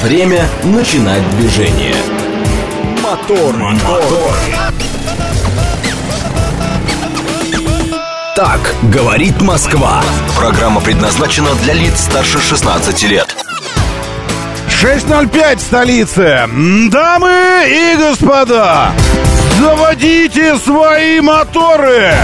Время начинать движение. Мотор, мотор. Так говорит Москва. Программа предназначена для лиц старше 16 лет. 6.05 столицы. Дамы и господа, заводите свои моторы.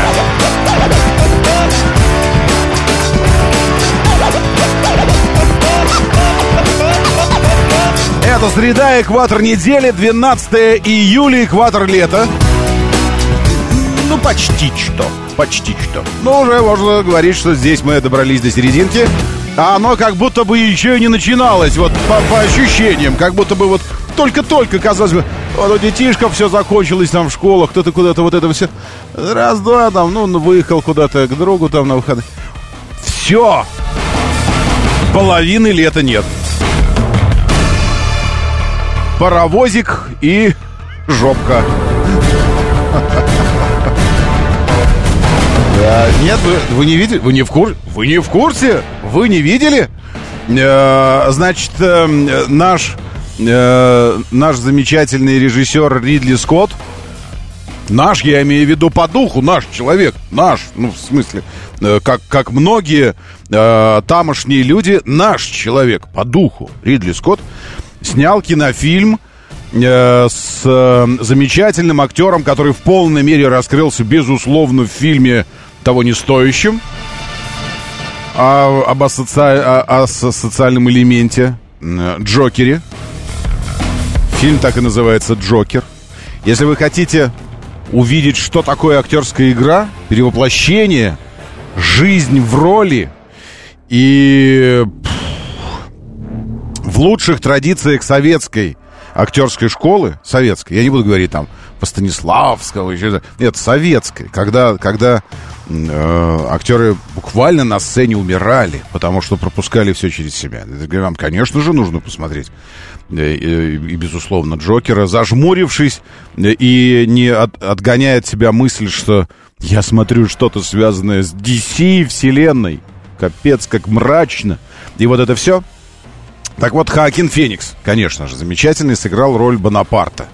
Это среда, экватор недели, 12 июля, экватор лета. Ну, почти что. Почти что. Но уже можно говорить, что здесь мы добрались до серединки. А оно как будто бы еще и не начиналось, вот по, по ощущениям. Как будто бы вот только-только, казалось бы, вот у детишков все закончилось там в школах, кто-то куда-то вот это все. Раз-два там, ну, выехал куда-то к другу там на выходы. Все! Половины лета нет паровозик и жопка. Нет, вы, вы не видели? Вы не в курсе? Вы не в курсе? Вы не видели? Э, значит, э, наш, э, наш замечательный режиссер Ридли Скотт, наш, я имею в виду по духу, наш человек, наш, ну, в смысле, как, как многие тамошние люди, наш человек по духу, Ридли Скотт, снял кинофильм э, с э, замечательным актером, который в полной мере раскрылся, безусловно, в фильме того не стоящем. А, об асоци... о, о социальном элементе Джокере. Фильм так и называется «Джокер». Если вы хотите увидеть, что такое актерская игра, перевоплощение, жизнь в роли и в лучших традициях советской актерской школы, советской, я не буду говорить там по Станиславского, еще, нет, советской, когда, когда э, актеры буквально на сцене умирали, потому что пропускали все через себя. Вам, конечно же, нужно посмотреть. И, э, и, и безусловно, Джокера, зажмурившись и не от, отгоняя от себя мысль, что я смотрю что-то связанное с DC вселенной. Капец, как мрачно. И вот это все так вот, Хакин Феникс, конечно же, замечательный, сыграл роль Бонапарта,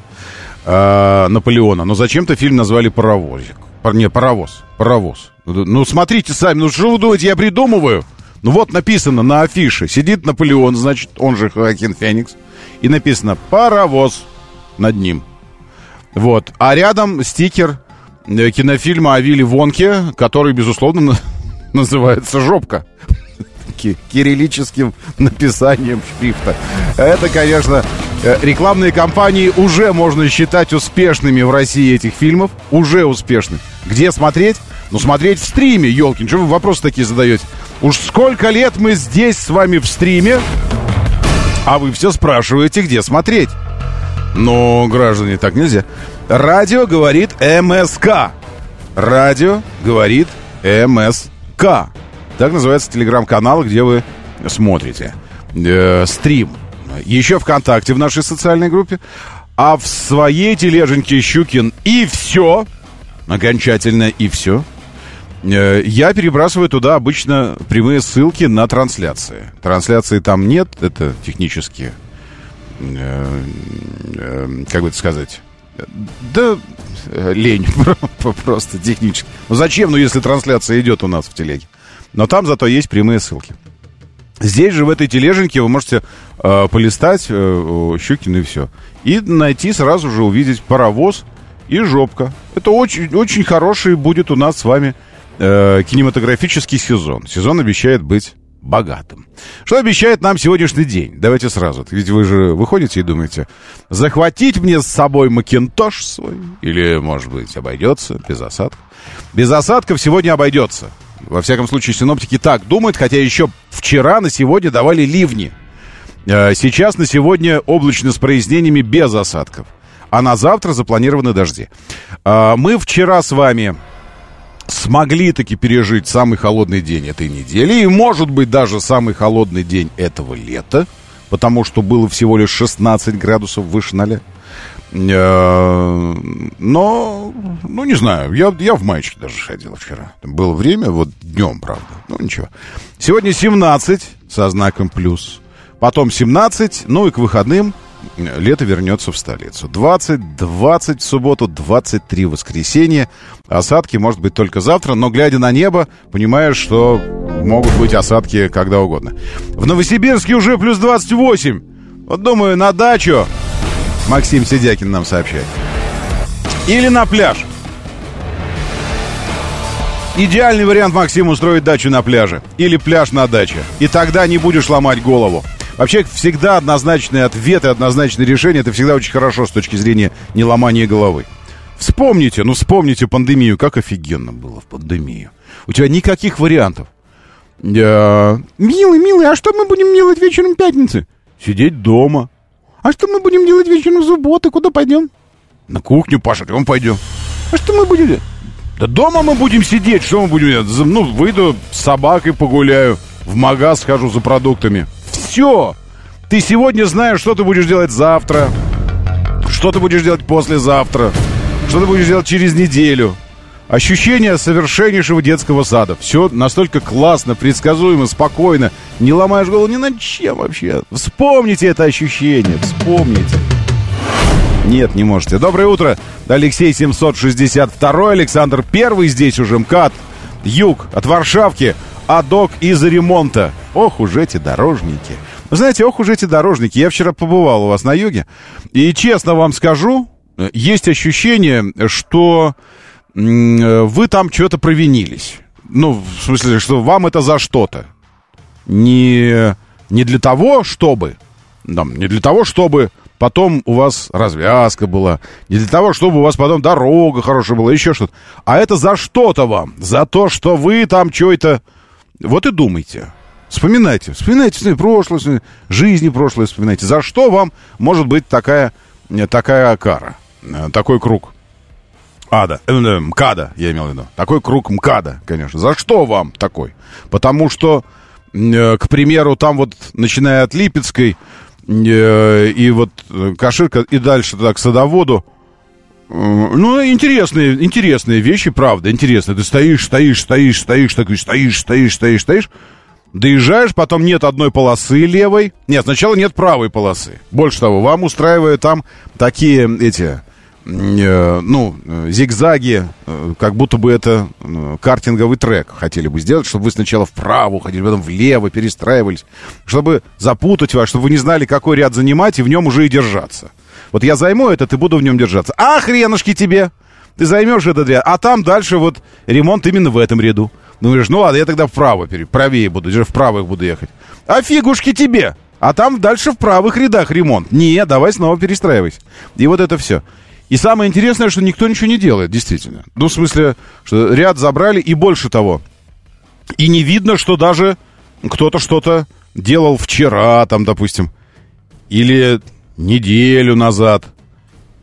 э, Наполеона. Но зачем-то фильм назвали «Паровозик». Не, «Паровоз», «Паровоз». Ну, смотрите сами, ну что вы думаете, я придумываю? Ну вот написано на афише, сидит Наполеон, значит, он же Хакин Феникс, и написано «Паровоз» над ним. Вот. А рядом стикер э, кинофильма о Вилли Вонке, который, безусловно, называется «Жопка» кириллическим написанием шрифта. Это, конечно, э, рекламные кампании уже можно считать успешными в России этих фильмов. Уже успешны. Где смотреть? Ну, смотреть в стриме, Елкин. Что вы вопросы такие задаете? Уж сколько лет мы здесь с вами в стриме, а вы все спрашиваете, где смотреть. Но, граждане, так нельзя. Радио говорит МСК. Радио говорит МСК. Так называется телеграм-канал, где вы смотрите э, стрим. Еще ВКонтакте в нашей социальной группе. А в своей тележеньке Щукин и все, окончательно и все, э, я перебрасываю туда обычно прямые ссылки на трансляции. Трансляции там нет, это технически, э, э, как бы это сказать, да лень просто технически. Ну зачем, ну если трансляция идет у нас в телеге? Но там зато есть прямые ссылки. Здесь же в этой тележеньке вы можете э, полистать э, Щукин и все. И найти сразу же увидеть паровоз и жопка. Это очень, очень хороший будет у нас с вами э, кинематографический сезон. Сезон обещает быть богатым. Что обещает нам сегодняшний день? Давайте сразу. Ведь вы же выходите и думаете, захватить мне с собой макинтош свой? Или, может быть, обойдется без осадков? Без осадков сегодня обойдется. Во всяком случае, синоптики так думают, хотя еще вчера на сегодня давали ливни. Э, сейчас на сегодня облачно с прояснениями без осадков. А на завтра запланированы дожди. Э, мы вчера с вами смогли таки пережить самый холодный день этой недели. И, может быть, даже самый холодный день этого лета. Потому что было всего лишь 16 градусов выше ноля. Э, но, ну, не знаю, я, я в маечке даже ходил вчера. Было время, вот днем, правда. Ну, ничего. Сегодня 17 со знаком плюс. потом 17, ну и к выходным лето вернется в столицу. 20, 20 в субботу, 23 в воскресенье. Осадки, может быть, только завтра, но глядя на небо, понимаешь, что могут быть осадки когда угодно. В Новосибирске уже плюс 28. Вот думаю, на дачу, Максим Сидякин нам сообщает. Или на пляж. Идеальный вариант, Максим, устроить дачу на пляже. Или пляж на даче. И тогда не будешь ломать голову. Вообще, всегда однозначные ответы, однозначные решения, это всегда очень хорошо с точки зрения не ломания головы. Вспомните, ну вспомните пандемию, как офигенно было в пандемию. У тебя никаких вариантов. Я... Милый, милый, а что мы будем делать вечером пятницы? Сидеть дома. А что мы будем делать вечером в субботу? Куда пойдем? На кухню, Паша, кому пойдем? А что мы будем делать? Да дома мы будем сидеть, что мы будем делать? Ну, выйду с собакой погуляю, в магаз схожу за продуктами все. Ты сегодня знаешь, что ты будешь делать завтра, что ты будешь делать послезавтра, что ты будешь делать через неделю. Ощущение совершеннейшего детского сада. Все настолько классно, предсказуемо, спокойно. Не ломаешь голову ни над чем вообще. Вспомните это ощущение, вспомните. Нет, не можете. Доброе утро. Алексей 762, Александр Первый здесь уже МКАД. Юг от Варшавки, а док из ремонта. Ох уж эти дорожники. Знаете, ох уж эти дорожники. Я вчера побывал у вас на юге. И честно вам скажу, есть ощущение, что вы там что-то провинились. Ну, в смысле, что вам это за что-то. Не, не для того, чтобы... Да, не для того, чтобы потом у вас развязка была, не для того, чтобы у вас потом дорога хорошая была, еще что-то. А это за что-то вам. За то, что вы там что-то... Вот и думайте. Вспоминайте, вспоминайте свои прошлое, жизни прошлое вспоминайте. За что вам может быть такая, э, такая кара, э, такой круг? Ада, э, э, МКАДа, я имел в виду. Такой круг МКАДа, конечно. За что вам такой? Потому что, э, к примеру, там вот, начиная от Липецкой, э, и вот Каширка, и дальше туда к Садоводу, ну, интересные, интересные вещи, правда, интересные. Ты стоишь, стоишь, стоишь, стоишь, такой, стоишь, стоишь, стоишь, стоишь, Доезжаешь, потом нет одной полосы левой. Нет, сначала нет правой полосы. Больше того, вам устраивают там такие эти, ну, зигзаги, э, как будто бы это э, картинговый трек хотели бы сделать, чтобы вы сначала вправо уходили, потом влево перестраивались, чтобы запутать вас, чтобы вы не знали, какой ряд занимать, и в нем уже и держаться. Вот я займу этот и буду в нем держаться. А хренушки тебе! Ты займешь этот ряд, а там дальше вот ремонт именно в этом ряду. Ну, говоришь, ну ладно, я тогда вправо, правее буду, вправо их буду ехать. А фигушки тебе! А там дальше в правых рядах ремонт. Не, давай снова перестраивайся. И вот это все. И самое интересное, что никто ничего не делает, действительно. Ну, в смысле, что ряд забрали, и больше того. И не видно, что даже кто-то что-то делал вчера, там, допустим, или неделю назад,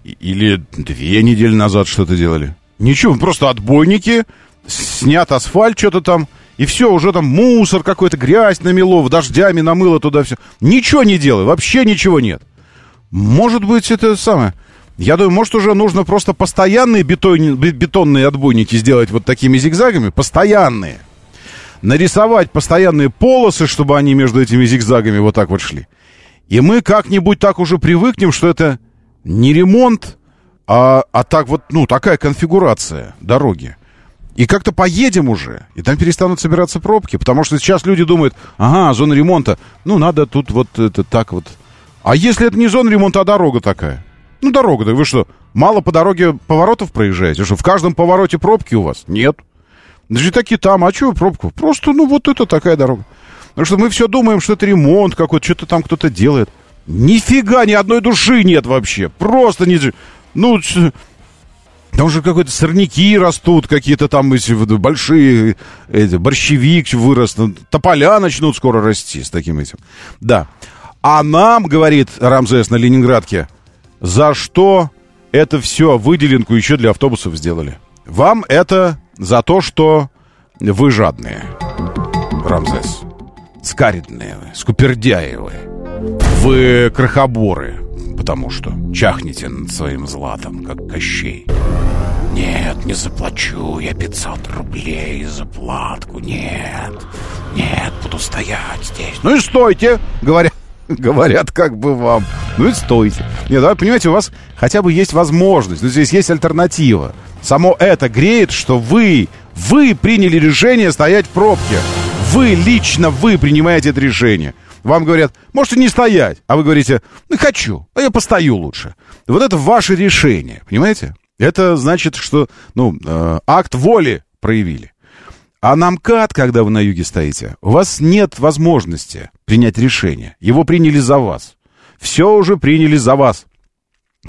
или две недели назад что-то делали. Ничего, просто отбойники снят асфальт, что-то там, и все, уже там мусор какой-то, грязь намело, дождями намыло туда все. Ничего не делай, вообще ничего нет. Может быть, это самое... Я думаю, может, уже нужно просто постоянные бетон, бетонные отбойники сделать вот такими зигзагами, постоянные. Нарисовать постоянные полосы, чтобы они между этими зигзагами вот так вот шли. И мы как-нибудь так уже привыкнем, что это не ремонт, а, а так вот, ну, такая конфигурация дороги. И как-то поедем уже, и там перестанут собираться пробки, потому что сейчас люди думают, ага, зона ремонта, ну, надо тут вот это так вот. А если это не зона ремонта, а дорога такая? Ну, дорога, да вы что, мало по дороге поворотов проезжаете? Что, в каждом повороте пробки у вас? Нет. Даже такие там, а что пробку? Просто, ну, вот это такая дорога. Потому что мы все думаем, что это ремонт какой-то, что-то там кто-то делает. Нифига ни одной души нет вообще. Просто не... Ну, там же какой-то сорняки растут, какие-то там эти большие, эти, борщевик вырос, тополя начнут скоро расти с таким этим. Да. А нам, говорит Рамзес на Ленинградке, за что это все выделенку еще для автобусов сделали? Вам это за то, что вы жадные, Рамзес. Скаридные вы, скупердяи вы. Вы крохоборы, потому что чахнете над своим златом, как Кощей. Нет, не заплачу я 500 рублей за платку, нет. Нет, буду стоять здесь. Ну и стойте, говорят, говорят как бы вам. Ну и стойте. Нет, да, понимаете, у вас хотя бы есть возможность, но здесь есть альтернатива. Само это греет, что вы, вы приняли решение стоять в пробке. Вы, лично вы принимаете это решение. Вам говорят, можете не стоять. А вы говорите, ну, хочу, а я постою лучше. Вот это ваше решение, понимаете? Это значит, что, ну, э, акт воли проявили. А на МКАД, когда вы на юге стоите, у вас нет возможности принять решение. Его приняли за вас. Все уже приняли за вас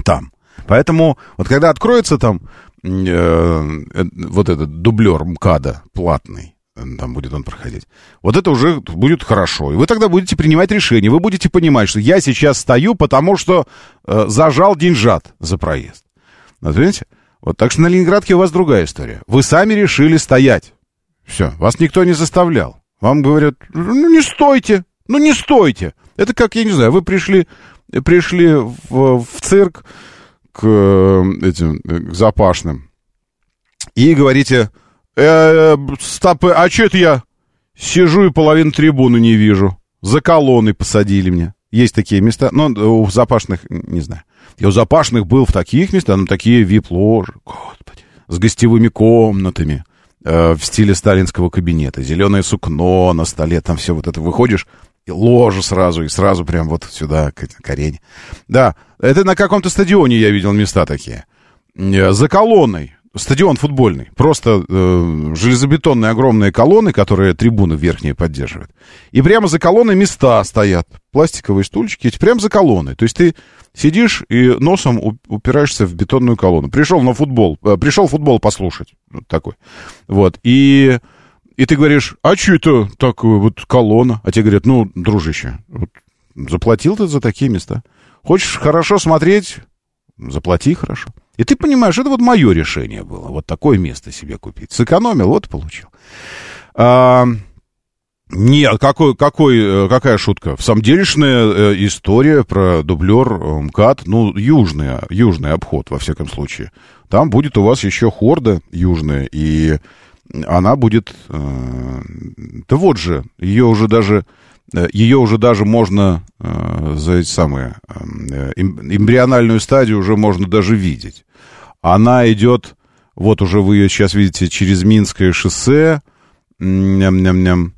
там. Поэтому вот когда откроется там э, э, вот этот дублер МКАДа платный, там будет он проходить. Вот это уже будет хорошо. И вы тогда будете принимать решение. Вы будете понимать, что я сейчас стою, потому что э, зажал деньжат за проезд. Вот видите? Вот так что на Ленинградке у вас другая история. Вы сами решили стоять. Все, вас никто не заставлял. Вам говорят, ну не стойте, ну не стойте. Это как, я не знаю, вы пришли, пришли в, в цирк к э, этим э, к запашным и говорите, э, стопы, а что это я сижу и половину трибуны не вижу? За колонной посадили меня. Есть такие места, но у запашных, не знаю. Я у запашных был в таких местах, ну, такие вип-ложи, господи, с гостевыми комнатами э, в стиле сталинского кабинета. Зеленое сукно на столе, там все вот это. Выходишь, и ложу сразу, и сразу прям вот сюда, к, к арене. Да, это на каком-то стадионе я видел места такие. Э, за колонной стадион футбольный. Просто э, железобетонные огромные колонны, которые трибуны верхние поддерживают. И прямо за колонной места стоят. Пластиковые стульчики, прямо за колонной. То есть ты сидишь и носом упираешься в бетонную колонну. Пришел на футбол, э, пришел футбол послушать. Вот такой. Вот. И, и ты говоришь, а что это такое вот колонна? А тебе говорят, ну, дружище, вот, заплатил ты за такие места. Хочешь хорошо смотреть? Заплати хорошо. И ты понимаешь, это вот мое решение было, вот такое место себе купить. Сэкономил, вот получил. А, нет, какой, какой, э, какая шутка? В самом делешная э, история про дублер э, МКАД, ну, южный, южный обход, во всяком случае. Там будет у вас еще хорда южная, и она будет... Э, да вот же, ее уже даже ее уже даже можно э, за эти самые э, эмбриональную стадию уже можно даже видеть. Она идет, вот уже вы ее сейчас видите через Минское шоссе, ням-ням-ням,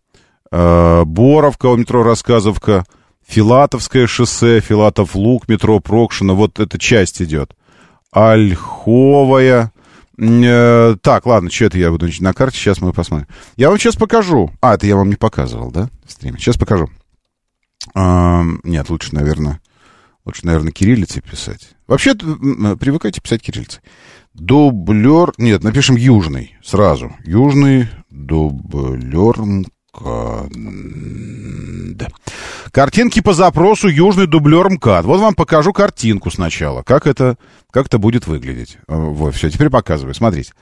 Боровка, метро Рассказовка, Филатовское шоссе, Филатов Лук, метро Прокшина, вот эта часть идет. Ольховая, Э, так, ладно, что это я буду на карте, сейчас мы посмотрим. Я вам сейчас покажу. А, это я вам не показывал, да, в стриме? Сейчас покажу. А, нет, лучше, наверное, лучше, наверное, кириллицей писать. Вообще, привыкайте писать кириллицей. Дублер, нет, напишем южный сразу. Южный дублер МКАД. Картинки по запросу южный дублер МКАД. Вот вам покажу картинку сначала, как это, как это будет выглядеть. Э, вот, все, теперь показываю, смотрите.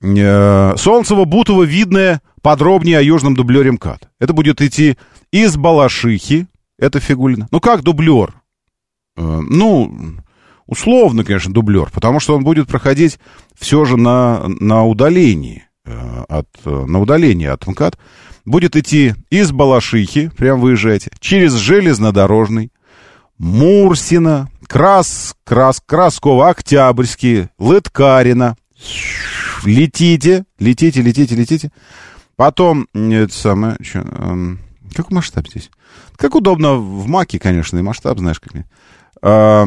Э, Солнцево-Бутово видное подробнее о южном дублере МКАД. Это будет идти из Балашихи, это фигулина. Ну, как дублер? Э, ну, условно, конечно, дублер, потому что он будет проходить все же на, на удалении от, на удалении от МКАД будет идти из Балашихи, прям выезжаете, через железнодорожный, Мурсина, Крас, Крас, Краскова, Октябрьский, Лыткарина. Летите, летите, летите, летите. Потом, это самое, что, эм, какой масштаб здесь? Как удобно в Маке, конечно, и масштаб, знаешь, как. Э,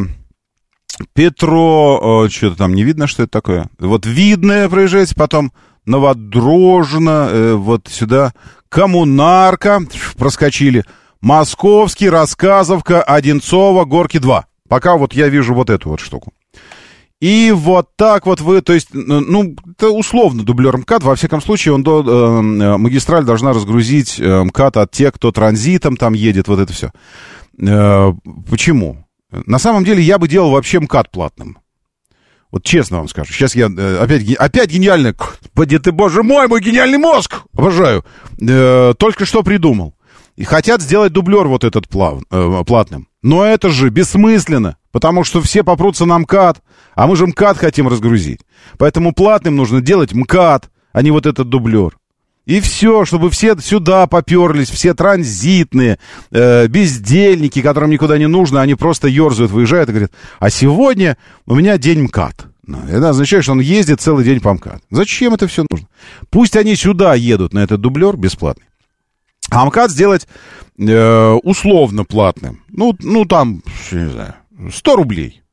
Петро, что-то там не видно, что это такое. Вот видное проезжаете, потом Новодрожно, э, вот сюда, Коммунарка, проскочили, Московский, Рассказовка, Одинцова, Горки 2. Пока вот я вижу вот эту вот штуку. И вот так вот вы, то есть, ну, это условно дублер МКАД, во всяком случае, он до, э, магистраль должна разгрузить э, МКАД от тех, кто транзитом там едет, вот это все. Э, почему? На самом деле я бы делал вообще МКАД платным. Вот честно вам скажу. Сейчас я э, опять, опять гениально. Ты, боже мой, мой гениальный мозг! Обожаю. Э, только что придумал. И хотят сделать дублер вот этот плав, э, платным. Но это же бессмысленно. Потому что все попрутся на МКАД. А мы же МКАД хотим разгрузить. Поэтому платным нужно делать МКАД, а не вот этот дублер. И все, чтобы все сюда поперлись, все транзитные, э, бездельники, которым никуда не нужно, они просто ерзают, выезжают и говорят, а сегодня у меня день МКАД. Ну, это означает, что он ездит целый день по МКАД. Зачем это все нужно? Пусть они сюда едут на этот дублер бесплатный. А МКАД сделать э, условно платным. Ну, ну там, не знаю, 100 рублей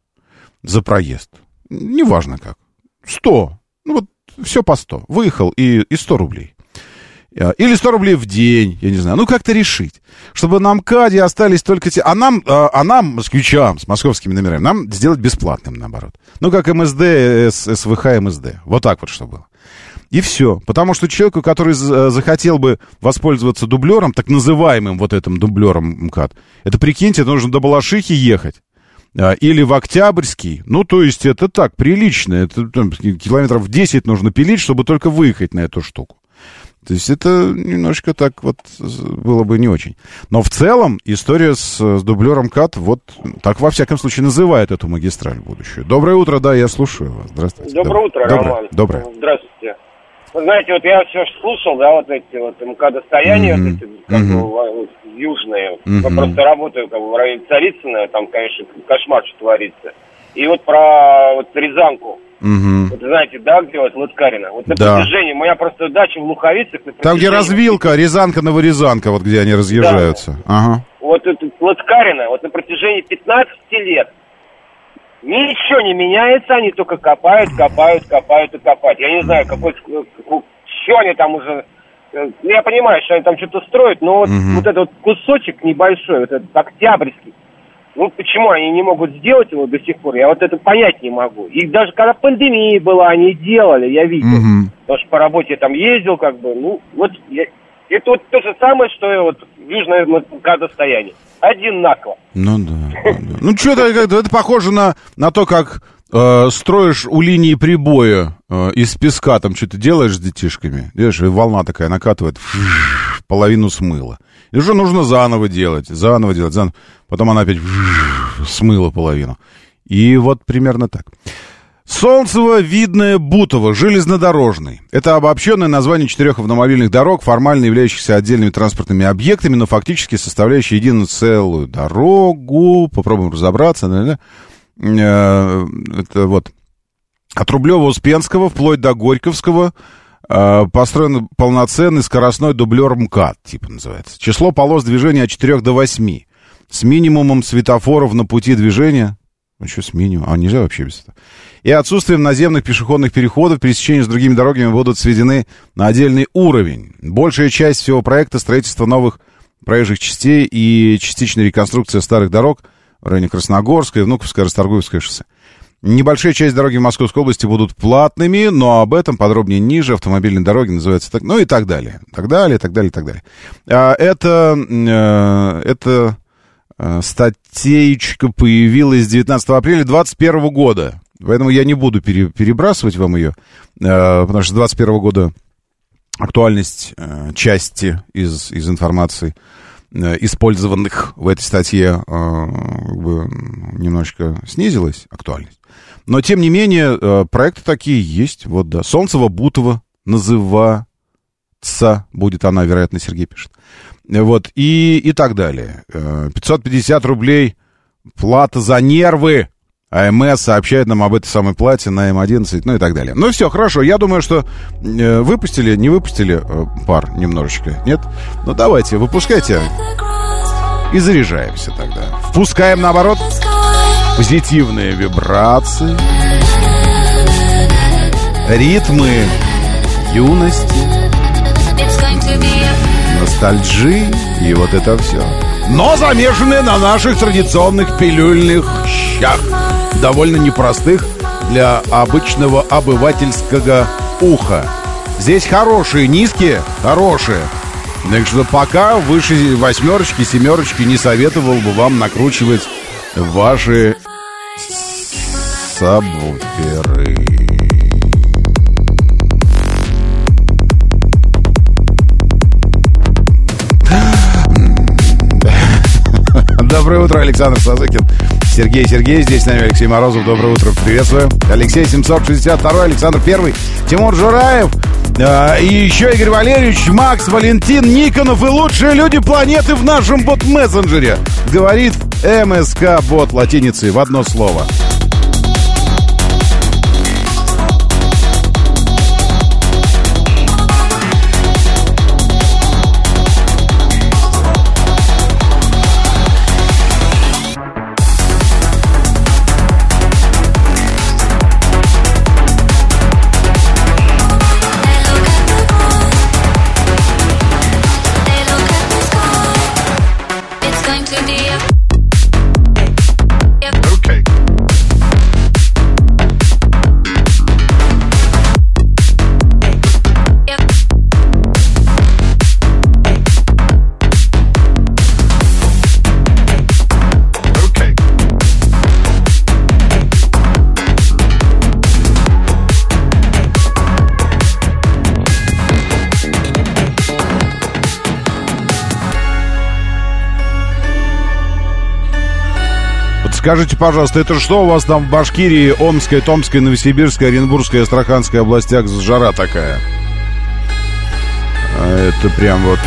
за проезд. Неважно как. 100. Ну вот все по 100. Выехал и, и 100 рублей. А, или 100 рублей в день, я не знаю. Ну, как-то решить. Чтобы на МКАДе остались только те... А нам, а, а нам, москвичам, с московскими номерами, нам сделать бесплатным, наоборот. Ну, как МСД, СВХ, МСД. Вот так вот, что было. И все. Потому что человеку, который захотел бы воспользоваться дублером, так называемым вот этим дублером МКАД, это, прикиньте, нужно до Балашихи ехать. Или в Октябрьский. Ну, то есть это так, прилично. Это там, километров 10 нужно пилить, чтобы только выехать на эту штуку. То есть это немножко так вот было бы не очень. Но в целом история с, с дублером КАТ вот так во всяком случае называет эту магистраль будущую. Доброе утро, да, я слушаю вас. Здравствуйте. Доброе утро, Доброе. Роман. Доброе. Здравствуйте. Вы знаете, вот я все слушал, да, вот эти вот МК-достояния, Мгм. вот эти, как Мгм. бы, вот, южные. Мгм. Я просто работаю как бы в районе Царицына, там, конечно, кошмар, что творится. И вот про вот Рязанку. Мгм. Вот знаете, да, где вот Лыткарина? Вот на Да. протяжении, моя просто дача в Луховицах. на Там, где протяжении- развилка, Рязанка, Новорязанка, вот где они разъезжаются. Ага. Вот это Лыткарина, вот на протяжении 15 лет ничего не меняется, они только копают, копают, копают и копают. Я не знаю, какой, что они там уже... э, Я понимаю, что они там что-то строят, но вот, Мгм. вот этот вот кусочек небольшой, вот этот октябрьский, ну почему они не могут сделать его до сих пор, я вот это понять не могу. И даже когда пандемия была, они делали, я видел. Мгм. Потому что по работе там ездил, как бы, ну, вот я- это вот то же самое, что и вот южное МК-достояние. Одинаково. Ну да. ну. Ну что-то это похоже на, на то, как э, строишь у линии прибоя э, из песка, там что-то делаешь с детишками, видишь, и волна такая накатывает, фш, половину смыла. И уже нужно заново делать, заново делать, заново. Потом она опять смыла половину. И вот примерно так. Солнцево, Видное, Бутово, железнодорожный. Это обобщенное название четырех автомобильных дорог, формально являющихся отдельными транспортными объектами, но фактически составляющие единую целую дорогу. Попробуем разобраться. Э, Это вот от Рублева-Успенского вплоть до Горьковского построен полноценный скоростной дублер МКАД, типа называется. Число полос движения от 4 до 8. С минимумом светофоров на пути движения. Ну, что с минимумом? А, нельзя вообще без этого. И отсутствием наземных пешеходных переходов, пересечения с другими дорогами будут сведены на отдельный уровень. Большая часть всего проекта строительства новых проезжих частей и частичная реконструкция старых дорог в районе Красногорской, Внуковское, Расторгуевское шоссе. Небольшая часть дороги в Московской области будут платными, но об этом подробнее ниже. Автомобильные дороги называются так, ну и так далее. Так далее, так далее, так далее. А, это, э, это э, статейка появилась 19 апреля 2021 года. Поэтому я не буду пере- перебрасывать вам ее, э, потому что с 2021 года актуальность части из, из информации, использованных в этой статье, э, как бы немножечко снизилась актуальность. Но, тем не менее, э, проекты такие есть. Вот, да. Солнцево-Бутово называться будет она, вероятно, Сергей пишет. Э, Вот, и, и так далее. Э, 550 рублей плата за нервы. АМС сообщает нам об этой самой плате на М11, ну и так далее. Ну все, хорошо. Я думаю, что э, выпустили, не выпустили э, пар немножечко, нет? Ну давайте, выпускайте и заряжаемся тогда. Впускаем, наоборот, позитивные вибрации, ритмы юности, ностальджи и вот это все. Но замешанные на наших традиционных пилюльных щах. Довольно непростых для обычного обывательского уха. Здесь хорошие, низкие, хорошие. Так что пока выше восьмерочки, семерочки не советовал бы вам накручивать ваши сабвуферы. Доброе утро, Александр Сазыкин. Сергей Сергей, здесь с нами Алексей Морозов. Доброе утро, приветствую. Алексей 762, Александр Первый, Тимур Жураев, э, и еще Игорь Валерьевич, Макс, Валентин, Никонов и лучшие люди планеты в нашем бот-мессенджере. Говорит МСК-бот латиницей в одно слово. Скажите, пожалуйста, это что у вас там в Башкирии, Омской, Томской, Новосибирской, Оренбургской, Астраханской областях жара такая? А это прям вот...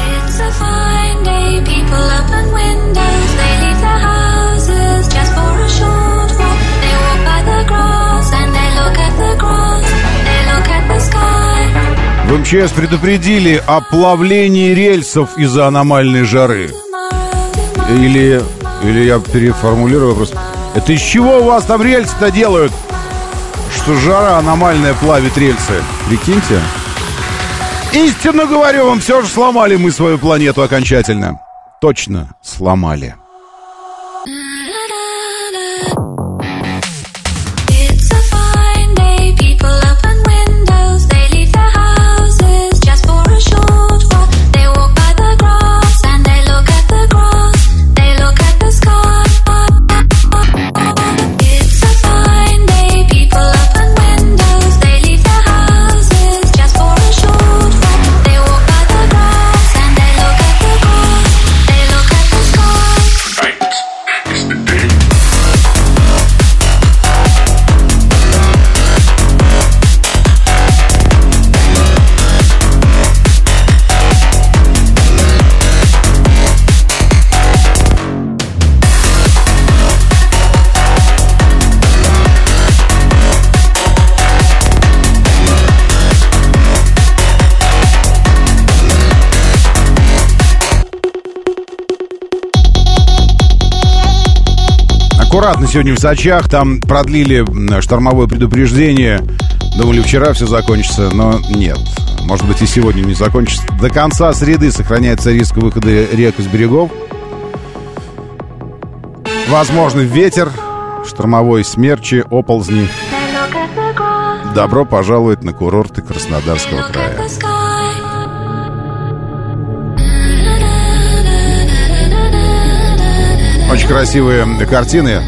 В МЧС предупредили о плавлении рельсов из-за аномальной жары. Или, или я переформулирую вопрос. Это из чего у вас там рельсы-то делают? Что жара аномальная плавит рельсы. Прикиньте. Истинно говорю вам, все же сломали мы свою планету окончательно. Точно сломали. Аккуратно сегодня в Сочах. Там продлили штормовое предупреждение. Думали, вчера все закончится, но нет. Может быть, и сегодня не закончится. До конца среды сохраняется риск выхода рек из берегов. Возможный ветер, штормовой смерчи, оползни. Добро пожаловать на курорты Краснодарского края. Очень красивые картины.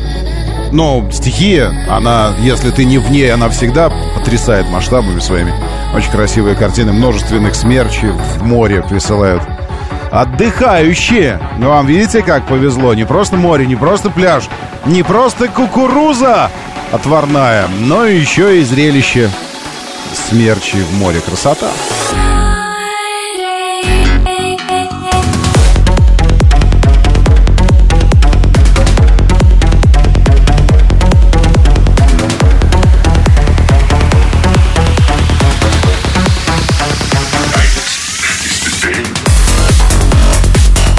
Но стихия, она, если ты не в ней, она всегда потрясает масштабами своими. Очень красивые картины множественных смерчей в море присылают. Отдыхающие. Ну, вам видите, как повезло? Не просто море, не просто пляж, не просто кукуруза отварная, но еще и зрелище смерчи в море. Красота.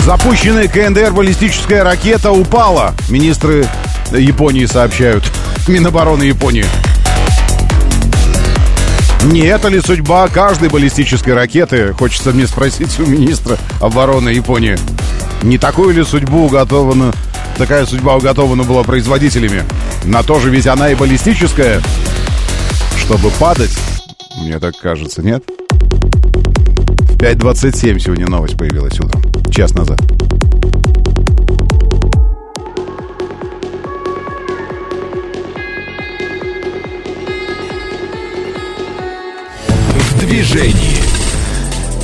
Запущенная КНДР баллистическая ракета упала. Министры Японии сообщают. Минобороны Японии. Не это ли судьба каждой баллистической ракеты? Хочется мне спросить у министра обороны Японии. Не такую ли судьбу уготована, такая судьба уготована была производителями? На то же ведь она и баллистическая. Чтобы падать, мне так кажется, нет? В 5.27 сегодня новость появилась утром час назад. В движении.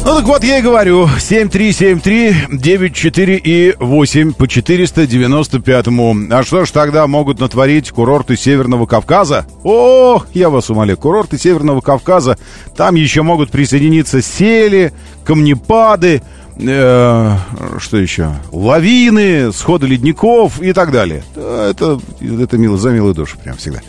Ну так вот, я и говорю, 7373948 и 8 по 495-му. А что ж тогда могут натворить курорты Северного Кавказа? Ох, я вас умоляю, курорты Северного Кавказа, там еще могут присоединиться сели, камнепады, э, что еще? Лавины, сходы ледников и так далее. Это, это мило, за милую душу прям всегда.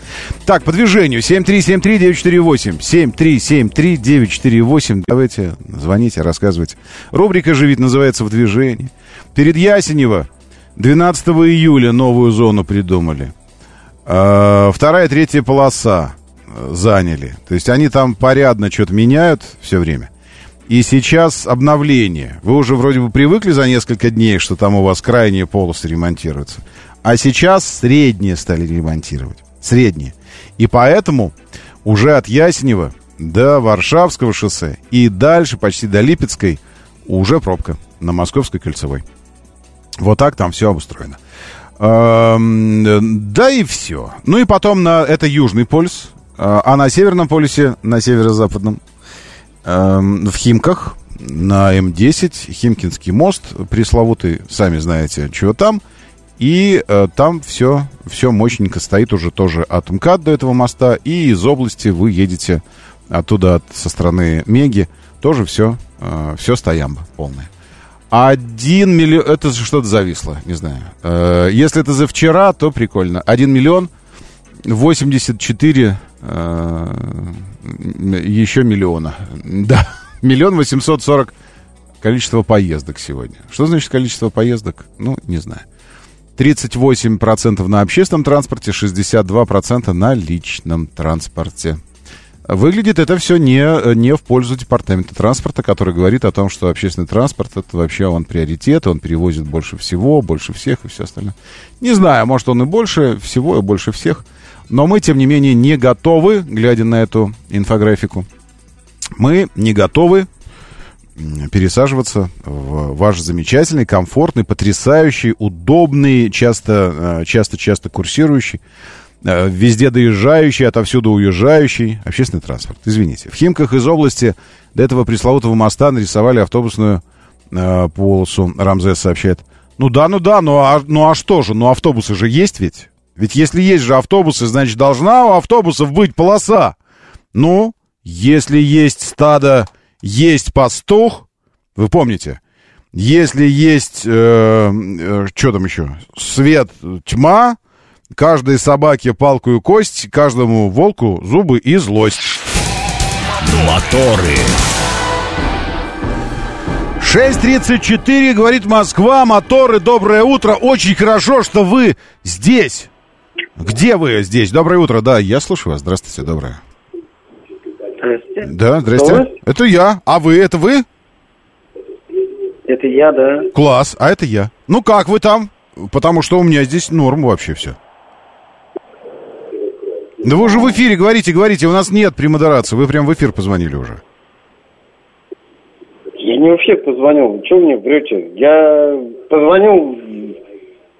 Так, по движению. 7373948. 7373948. Давайте, звоните, рассказывайте. Рубрика ведь называется «В движении». Перед Ясенево 12 июля новую зону придумали. А, вторая, третья полоса заняли. То есть они там порядно что-то меняют все время. И сейчас обновление. Вы уже вроде бы привыкли за несколько дней, что там у вас крайние полосы ремонтируются. А сейчас средние стали ремонтировать. Средние. И поэтому уже от Ясенева до Варшавского шоссе и дальше почти до Липецкой уже пробка на Московской кольцевой. Вот так там все обустроено. Эм, да и все. Ну и потом на это Южный полюс, а, а на Северном полюсе, на северо-западном, в Химках на М10, Химкинский мост, пресловутый, сами знаете, что там. И э, там все, все мощненько стоит уже тоже от МКАД до этого моста. И из области вы едете оттуда, от, со стороны Меги, тоже все, э, все стоямба полное. Один миллион... Это что-то зависло, не знаю. Э, если это за вчера, то прикольно. Один миллион 84 э, еще миллиона. Да, миллион восемьсот сорок количество поездок сегодня. Что значит количество поездок? Ну, не знаю. 38% на общественном транспорте, 62% на личном транспорте. Выглядит это все не, не в пользу департамента транспорта, который говорит о том, что общественный транспорт это вообще он приоритет, он перевозит больше всего, больше всех и все остальное. Не знаю, может он и больше всего, и больше всех. Но мы, тем не менее, не готовы, глядя на эту инфографику, мы не готовы пересаживаться в ваш замечательный, комфортный, потрясающий, удобный, часто, э, курсирующий, э, везде доезжающий, отовсюду уезжающий общественный транспорт. Извините. В Химках из области до этого пресловутого моста нарисовали автобусную э, полосу. Рамзес сообщает. Ну да, ну да, ну а, ну а что же? Ну автобусы же есть ведь? Ведь если есть же автобусы, значит, должна у автобусов быть полоса. Ну, если есть стадо, есть пастух, вы помните, если есть, э, э, что там еще, свет, тьма, каждой собаке палку и кость, каждому волку зубы и злость. Моторы. 6.34, говорит Москва, моторы, доброе утро, очень хорошо, что вы здесь. Где вы здесь? Доброе утро. Да, я слушаю вас. Здравствуйте, доброе. Здравствуйте. Да, здрасте. Кто? Это я. А вы, это вы? Это я, да. Класс, а это я. Ну как вы там? Потому что у меня здесь норм вообще все. Да вы уже в эфире говорите, говорите, у нас нет премодерации. Вы прям в эфир позвонили уже. Я не в эфир позвонил. Вы что мне врете? Я позвонил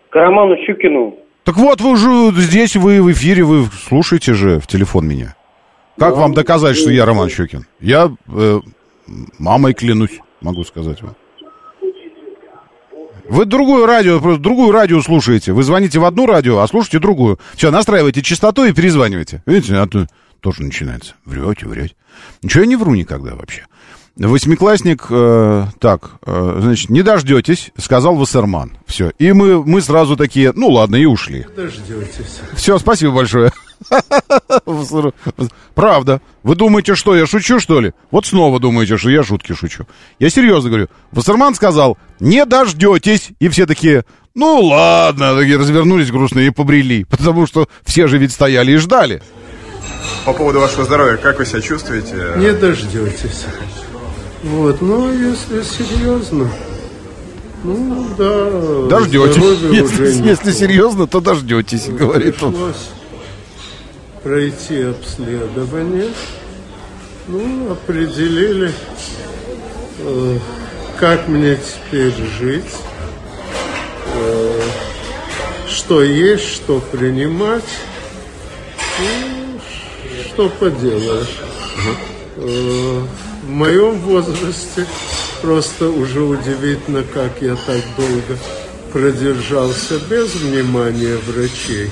к Роману Щукину. Так вот, вы уже здесь, вы в эфире, вы слушаете же в телефон меня. Как вам доказать, что я Роман Щукин? Я э, мамой клянусь, могу сказать вам. Вы другую радио, просто другую радио слушаете. Вы звоните в одну радио, а слушаете другую. Все, настраивайте частоту и перезванивайте. Видите, а то тоже начинается. Врете, врете. Ничего я не вру никогда вообще. Восьмиклассник, э, так, э, значит, не дождетесь, сказал Вассерман. Все. И мы, мы сразу такие, ну ладно, и ушли. Дождетесь. Все, спасибо большое. Правда. Вы думаете, что я шучу, что ли? Вот снова думаете, что я шутки шучу. Я серьезно говорю. Вассерман сказал, не дождетесь. И все такие, ну ладно, такие развернулись грустно и побрели. Потому что все же ведь стояли и ждали. По поводу вашего здоровья, как вы себя чувствуете? Не дождетесь. Вот, ну, если серьезно, ну, да. Дождетесь. Если, если серьезно, то дождетесь, говорит он. Пройти обследование. Ну, определили, э, как мне теперь жить, э, что есть, что принимать. Ну, что поделаешь. Э, В моем возрасте просто уже удивительно, как я так долго продержался без внимания врачей.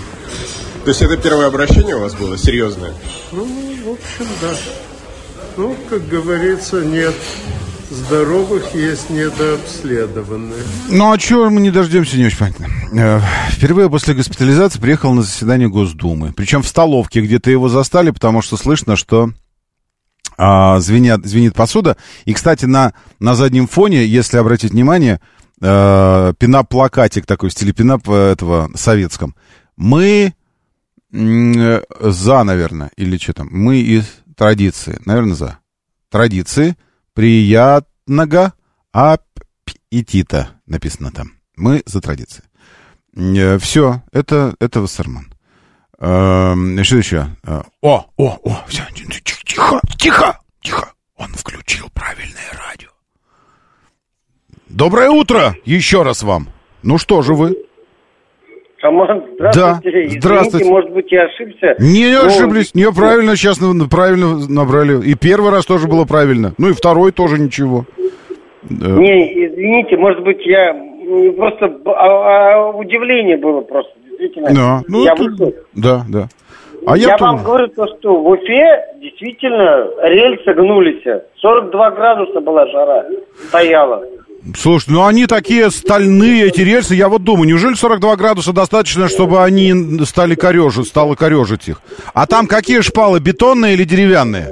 То есть это первое обращение у вас было серьезное? Ну, в общем, да. Ну, как говорится, нет здоровых, есть недообследованные. Ну, а чего мы не дождемся, не очень понятно. Э, Впервые после госпитализации приехал на заседание Госдумы. Причем в столовке, где-то его застали, потому что слышно, что а, звенят, звенит посуда. И, кстати, на, на заднем фоне, если обратить внимание, э, пинап-плакатик такой в стиле пинап э, этого советском. Мы э, за, наверное, или что там, мы из традиции, наверное, за. Традиции приятного аппетита написано там. Мы за традиции. Все, это, это Вассерман. Эм, Что еще? Э, О, о, о, всё, тихо, тихо, тихо. Он включил правильное радио. Доброе утро еще раз вам. Ну что же вы? Шаман, здравствуйте. Извините, здравствуйте. может быть, я ошибся. Не, не Ну, ошиблись, не правильно сейчас правильно набрали. И первый раз тоже было правильно. Ну и второй тоже ничего. Э, Не, извините, может быть, я просто а- а удивление было просто, действительно. Да, ну, я вышел. да, да. А я я, вам тоже. говорю то, что в Уфе действительно рельсы гнулись. 42 градуса была жара, стояла. Слушай, ну они такие стальные, эти рельсы, я вот думаю, неужели 42 градуса достаточно, чтобы они стали корежить, стало корежить их? А там какие шпалы, бетонные или деревянные?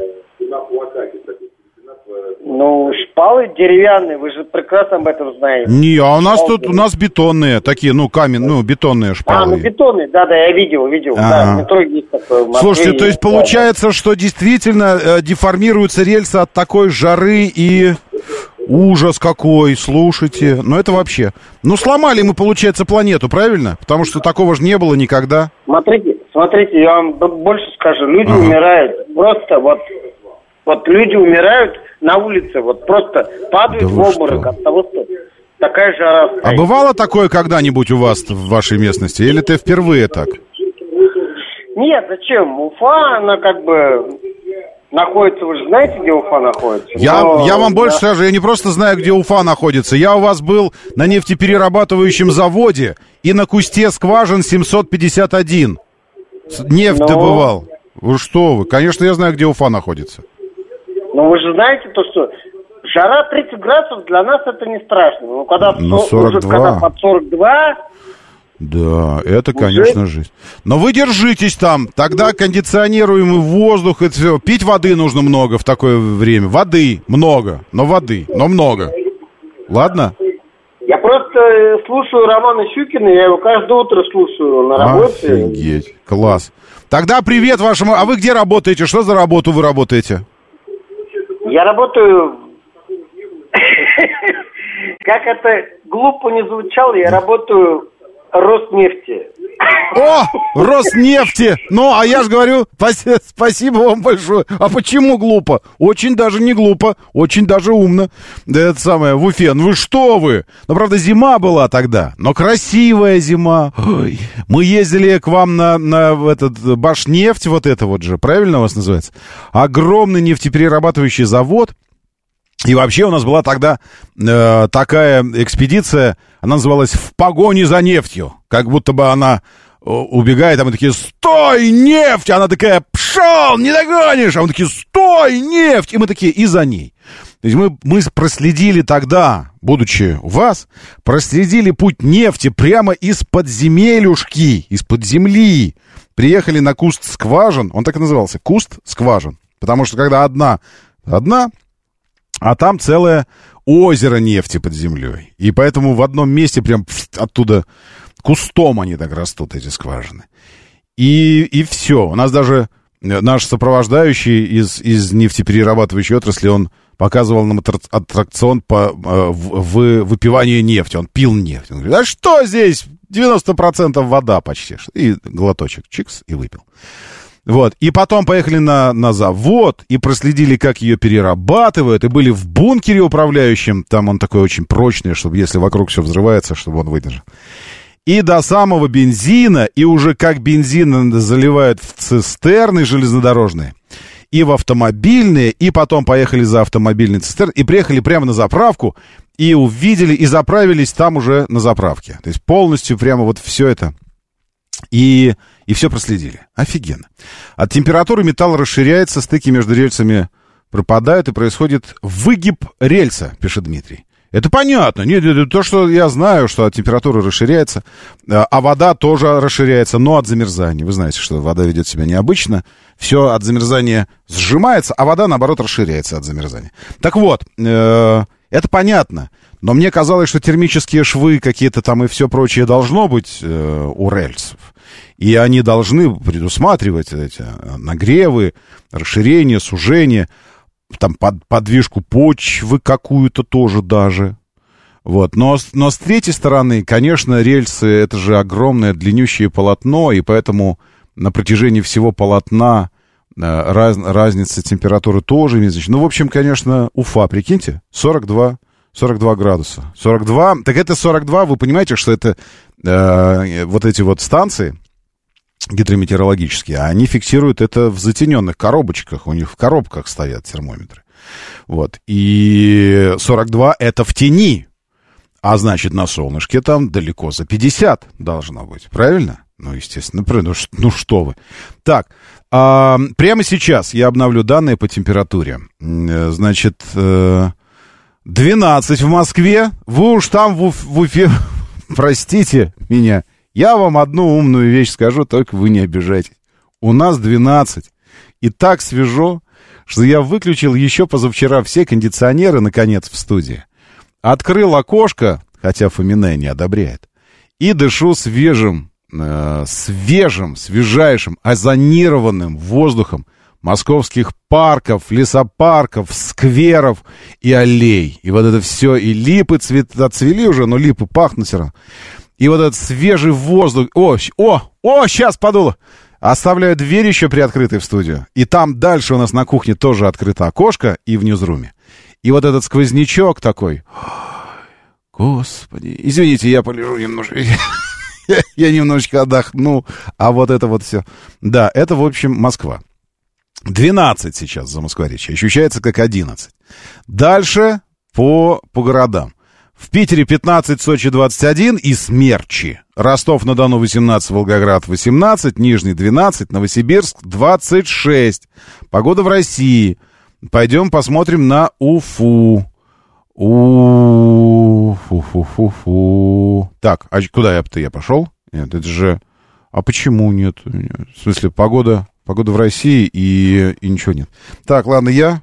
Ну, шпалы деревянные, вы же прекрасно об этом знаете. Не, а у нас тут, у нас бетонные, такие, ну, камень, ну, бетонные А, шпалы. ну бетонные, да-да, я видел, видел. Да, Ага. в метро есть такое. Москве Слушайте, то есть да. получается, что действительно э, деформируются рельсы от такой жары и ужас какой, слушайте. Ну это вообще. Ну сломали мы, получается, планету, правильно? Потому что такого же не было никогда. Смотрите, смотрите, я вам больше скажу. Люди Ага. умирают. Просто вот, вот люди умирают на улице. Вот просто падают Да в обморок что? от того, что такая жара А стоит. бывало такое когда-нибудь у вас в вашей местности? Или ты впервые так? Нет, зачем? Уфа, она как бы находится, вы же знаете, где Уфа находится? Я, Но, я вам больше да. скажу, я не просто знаю, где Уфа находится. Я у вас был на нефтеперерабатывающем заводе и на кусте скважин 751. С- Нефть Ну? добывал. Вы что вы? Конечно, я знаю, где Уфа находится. Но вы же знаете то, что жара 30 градусов для нас это не страшно. Но когда, в Ну, со- уже 42. когда под 42, Да, это, конечно, жизнь. Но вы держитесь там. Тогда кондиционируемый воздух, это все. Пить воды нужно много в такое время. Воды много, но воды, но много. Ладно? я просто э, слушаю Романа Щукина, я его каждое утро слушаю на работе. Офигеть, класс. Тогда привет вашему... А вы где работаете? Что за работу вы работаете? Я работаю... Как это глупо не звучало, я работаю Роснефти. О, Роснефти! Ну, а я же говорю, спаси- спасибо вам большое. А почему глупо? Очень даже не глупо, очень даже умно. Да это самое, в Уфе. Ну вы что вы? Ну, правда, зима была тогда, но красивая зима. Ой, мы ездили к вам на, на этот Башнефть, вот это вот же, правильно у вас называется? Огромный нефтеперерабатывающий завод. И вообще у нас была тогда э, такая экспедиция, она называлась «В погоне за нефтью». Как будто бы она э, убегает, а мы такие «Стой, нефть!» Она такая «Пшел, не догонишь!» А мы такие «Стой, нефть!» И мы такие «И за ней». То есть мы, мы проследили тогда, будучи у вас, проследили путь нефти прямо из-под земелюшки, из-под земли. Приехали на куст скважин, он так и назывался, куст скважин. Потому что когда одна, одна, а там целое озеро нефти под землей. И поэтому в одном месте прям оттуда кустом они так растут, эти скважины. И, и все. У нас даже э, наш сопровождающий из, из нефтеперерабатывающей отрасли, он показывал нам аттрак- аттракцион по э, в- в- выпиванию нефти. Он пил нефть. Он говорит, а что здесь? 90% вода почти. И глоточек чикс и выпил. Вот. И потом поехали на, на завод и проследили, как ее перерабатывают. И были в бункере управляющем. Там он такой очень прочный, чтобы если вокруг все взрывается, чтобы он выдержал. И до самого бензина, и уже как бензин заливают в цистерны железнодорожные. и в автомобильные, и потом поехали за автомобильный цистерн, и приехали прямо на заправку, и увидели, и заправились там уже на заправке. То есть полностью прямо вот все это. И, и все проследили. Офигенно. От температуры металл расширяется, стыки между рельсами пропадают, и происходит выгиб рельса, пишет Дмитрий. Это понятно. Нет, это то, что я знаю, что температура расширяется, а, а вода тоже расширяется, но от замерзания. Вы знаете, что вода ведет себя необычно. Все от замерзания сжимается, а вода, наоборот, расширяется от замерзания. Так вот, э, это понятно. Но мне казалось, что термические швы какие-то там и все прочее должно быть э, у рельсов. И они должны предусматривать эти нагревы, расширение, сужение там под, подвижку почвы какую-то тоже даже. Вот. Но, но с третьей стороны, конечно, рельсы это же огромное длиннющее полотно, и поэтому на протяжении всего полотна э, раз, разница температуры тоже имеет значение. Ну, в общем, конечно, Уфа, прикиньте, 42, 42 градуса. 42, так это 42, вы понимаете, что это э, вот эти вот станции, гидрометеорологические, они фиксируют это в затененных коробочках, у них в коробках стоят термометры. Вот. И 42 это в тени, а значит на солнышке там далеко за 50 должно быть, правильно? Ну, естественно, ну, ну что вы. Так, а, прямо сейчас я обновлю данные по температуре. Э, значит, 12 э, в Москве. Вы уж там в, в Уфе, простите меня, я вам одну умную вещь скажу, только вы не обижайтесь. У нас 12. И так свежо, что я выключил еще позавчера все кондиционеры, наконец, в студии. Открыл окошко, хотя Фомине не одобряет, и дышу свежим, э, свежим, свежайшим, озонированным воздухом московских парков, лесопарков, скверов и аллей. И вот это все, и липы цвет, отцвели уже, но липы пахнут все равно. И вот этот свежий воздух... О, о, о, сейчас подуло! Оставляю дверь еще приоткрытой в студию. И там дальше у нас на кухне тоже открыто окошко и в ньюзруме. И вот этот сквознячок такой... Господи, извините, я полежу немножко. Я немножечко отдохну. А вот это вот все. Да, это, в общем, Москва. 12 сейчас за Москворечье. Ощущается как 11. Дальше по, по городам. В Питере 15, Сочи 21 и Смерчи. Ростов-на-Дону 18, Волгоград 18, Нижний 12, Новосибирск 26. Погода в России. Пойдем посмотрим на Уфу. У-фу-фу-фу. Так, а куда я-то я пошел? Нет, это же... А почему нет? В смысле, погода, погода в России и, и ничего нет. Так, ладно, я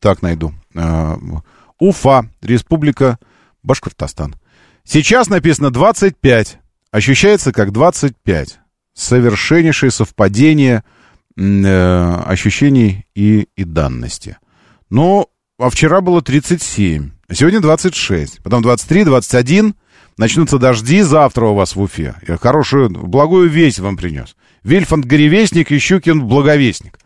так найду. А, Уфа, республика Башкортостан. Сейчас написано 25. Ощущается как 25. Совершеннейшее совпадение э, ощущений и, и данности. Но а вчера было 37, а сегодня 26, потом 23, 21. Начнутся дожди завтра у вас в Уфе. Я хорошую, благую весть вам принес. Вильфанд Горевестник и Щукин Благовестник.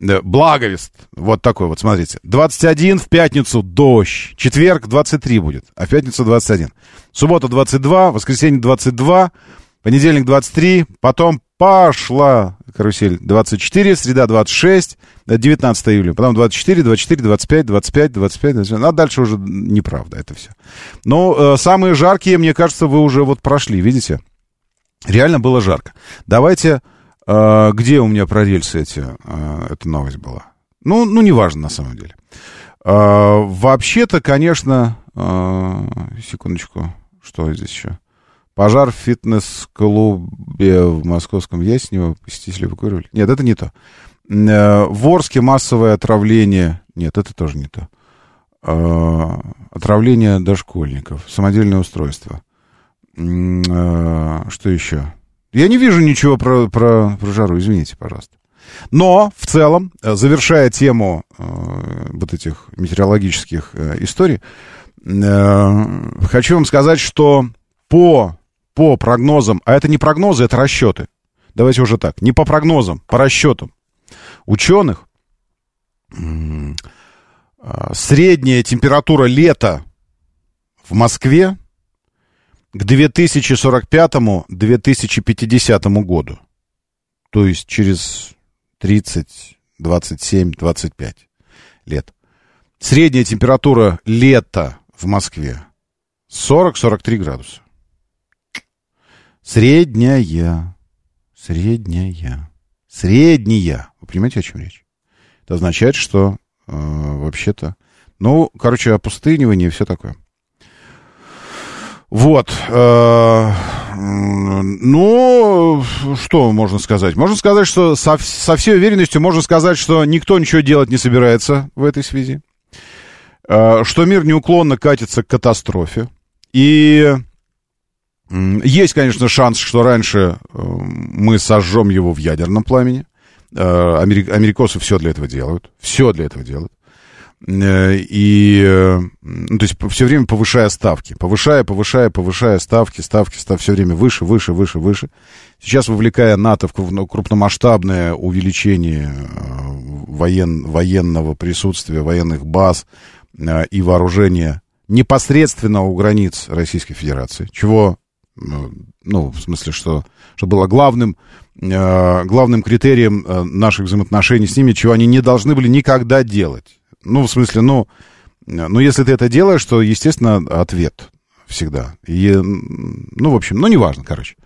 Благовест. Вот такой вот, смотрите. 21 в пятницу дождь. Четверг 23 будет, а в пятницу 21. Суббота 22, воскресенье 22, понедельник 23, потом пошла карусель 24, среда 26, 19 июля, потом 24, 24, 25, 25, 25, 25. Ну, а дальше уже неправда это все. Но э, самые жаркие, мне кажется, вы уже вот прошли, видите? Реально было жарко. Давайте а, где у меня про рельсы эти, а, эта новость была? Ну, ну, неважно на самом деле. А, вообще-то, конечно, а, секундочку, что здесь еще? Пожар в фитнес-клубе в московском Яснево. Посетители эвакуировали. Нет, это не то. А, в Орске массовое отравление. Нет, это тоже не то. А, отравление дошкольников. Самодельное устройство. А, что еще? Я не вижу ничего про, про, про жару, извините, пожалуйста. Но в целом, э, завершая тему э, вот этих метеорологических э, историй, э, хочу вам сказать, что по, по прогнозам, а это не прогнозы, это расчеты. Давайте уже так, не по прогнозам, по расчетам ученых, э, средняя температура лета в Москве к 2045-2050 году. То есть через 30-20 27-25 лет. Средняя температура лета в Москве 40-43 градуса. Средняя. Средняя. Средняя. Вы понимаете, о чем речь? Это означает, что э, вообще-то... Ну, короче, опустынивание и все такое. Вот. Э, ну, что можно сказать? Можно сказать, что со, со всей уверенностью можно сказать, что никто ничего делать не собирается в этой связи. Э, что мир неуклонно катится к катастрофе. И есть, конечно, шанс, что раньше э, мы сожжем его в ядерном пламени. Э, америкосы все для этого делают. Все для этого делают. Э, и, ну, то есть, все время повышая ставки. Повышая, повышая, повышая ставки, ставки, ставки, все время выше, выше, выше, выше. Сейчас вовлекая НАТО в крупномасштабное увеличение воен, военного присутствия, военных баз и вооружения непосредственно у границ Российской Федерации, чего ну, ну, в смысле, что, что было главным, э, главным критерием э, наших взаимоотношений с ними, чего они не должны были никогда делать. Ну, в смысле, ну, ну, если ты это делаешь, то, естественно, ответ всегда. И, ну, в общем, ну, неважно, короче.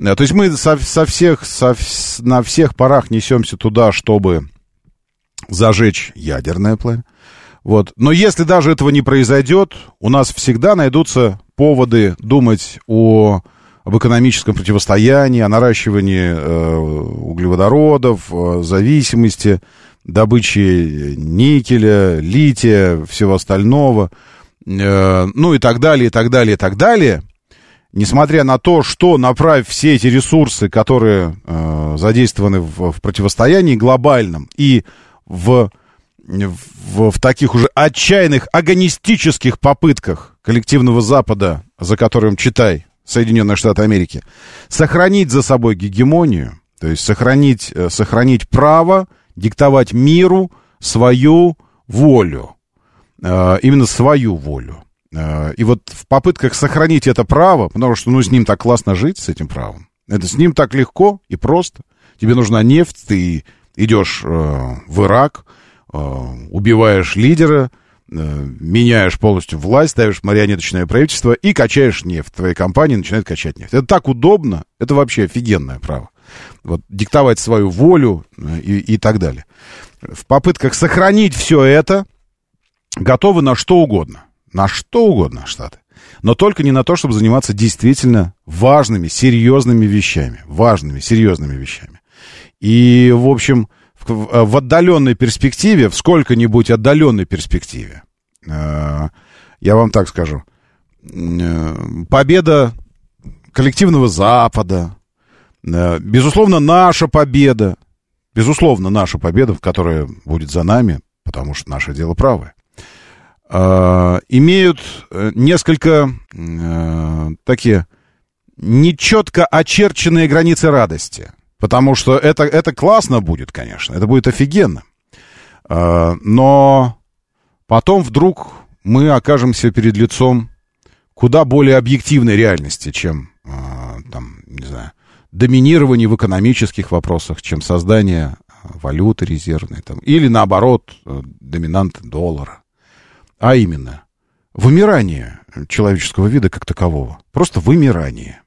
Э, то есть мы со, со всех, со, на всех парах несемся туда, чтобы зажечь ядерное пламя. Вот. Но если даже этого не произойдет, у нас всегда найдутся поводы думать о, об экономическом противостоянии, о наращивании э, углеводородов, о зависимости, добычи никеля, лития, всего остального, э, ну и так далее, и так далее, и так далее. Несмотря на то, что направив все эти ресурсы, которые э, задействованы в, в противостоянии глобальном и в в, в таких уже отчаянных агонистических попытках коллективного Запада, за которым читай Соединенные Штаты Америки, сохранить за собой гегемонию, то есть сохранить, э, сохранить право диктовать миру свою волю, э, именно свою волю. Э, и вот в попытках сохранить это право, потому что ну, с ним так классно жить, с этим правом, это с ним так легко и просто. Тебе нужна нефть, ты идешь в Ирак, убиваешь лидера, э, меняешь полностью власть, ставишь марионеточное правительство и качаешь нефть. Твоя компания начинает качать нефть. Это так удобно, это вообще офигенное право. Вот, диктовать свою волю э, и, и так далее. В попытках сохранить все это готовы на что угодно. На что угодно Штаты. Но только не на то, чтобы заниматься действительно важными, серьезными вещами. Важными, серьезными вещами. И, в общем, Э, в отдаленной перспективе, в сколько-нибудь отдаленной перспективе, э, я вам так скажу, э, победа коллективного Запада, безусловно, наша победа, безусловно, наша победа, которая будет за нами, потому что наше дело правое, имеют несколько такие нечетко очерченные границы радости – Потому что это, это классно будет, конечно, это будет офигенно. А, но потом вдруг мы окажемся перед лицом куда более объективной реальности, чем, а, там, не знаю, доминирование в экономических вопросах, чем создание валюты резервной, там, или наоборот, доминант доллара. А именно, вымирание человеческого вида как такового. Просто вымирание.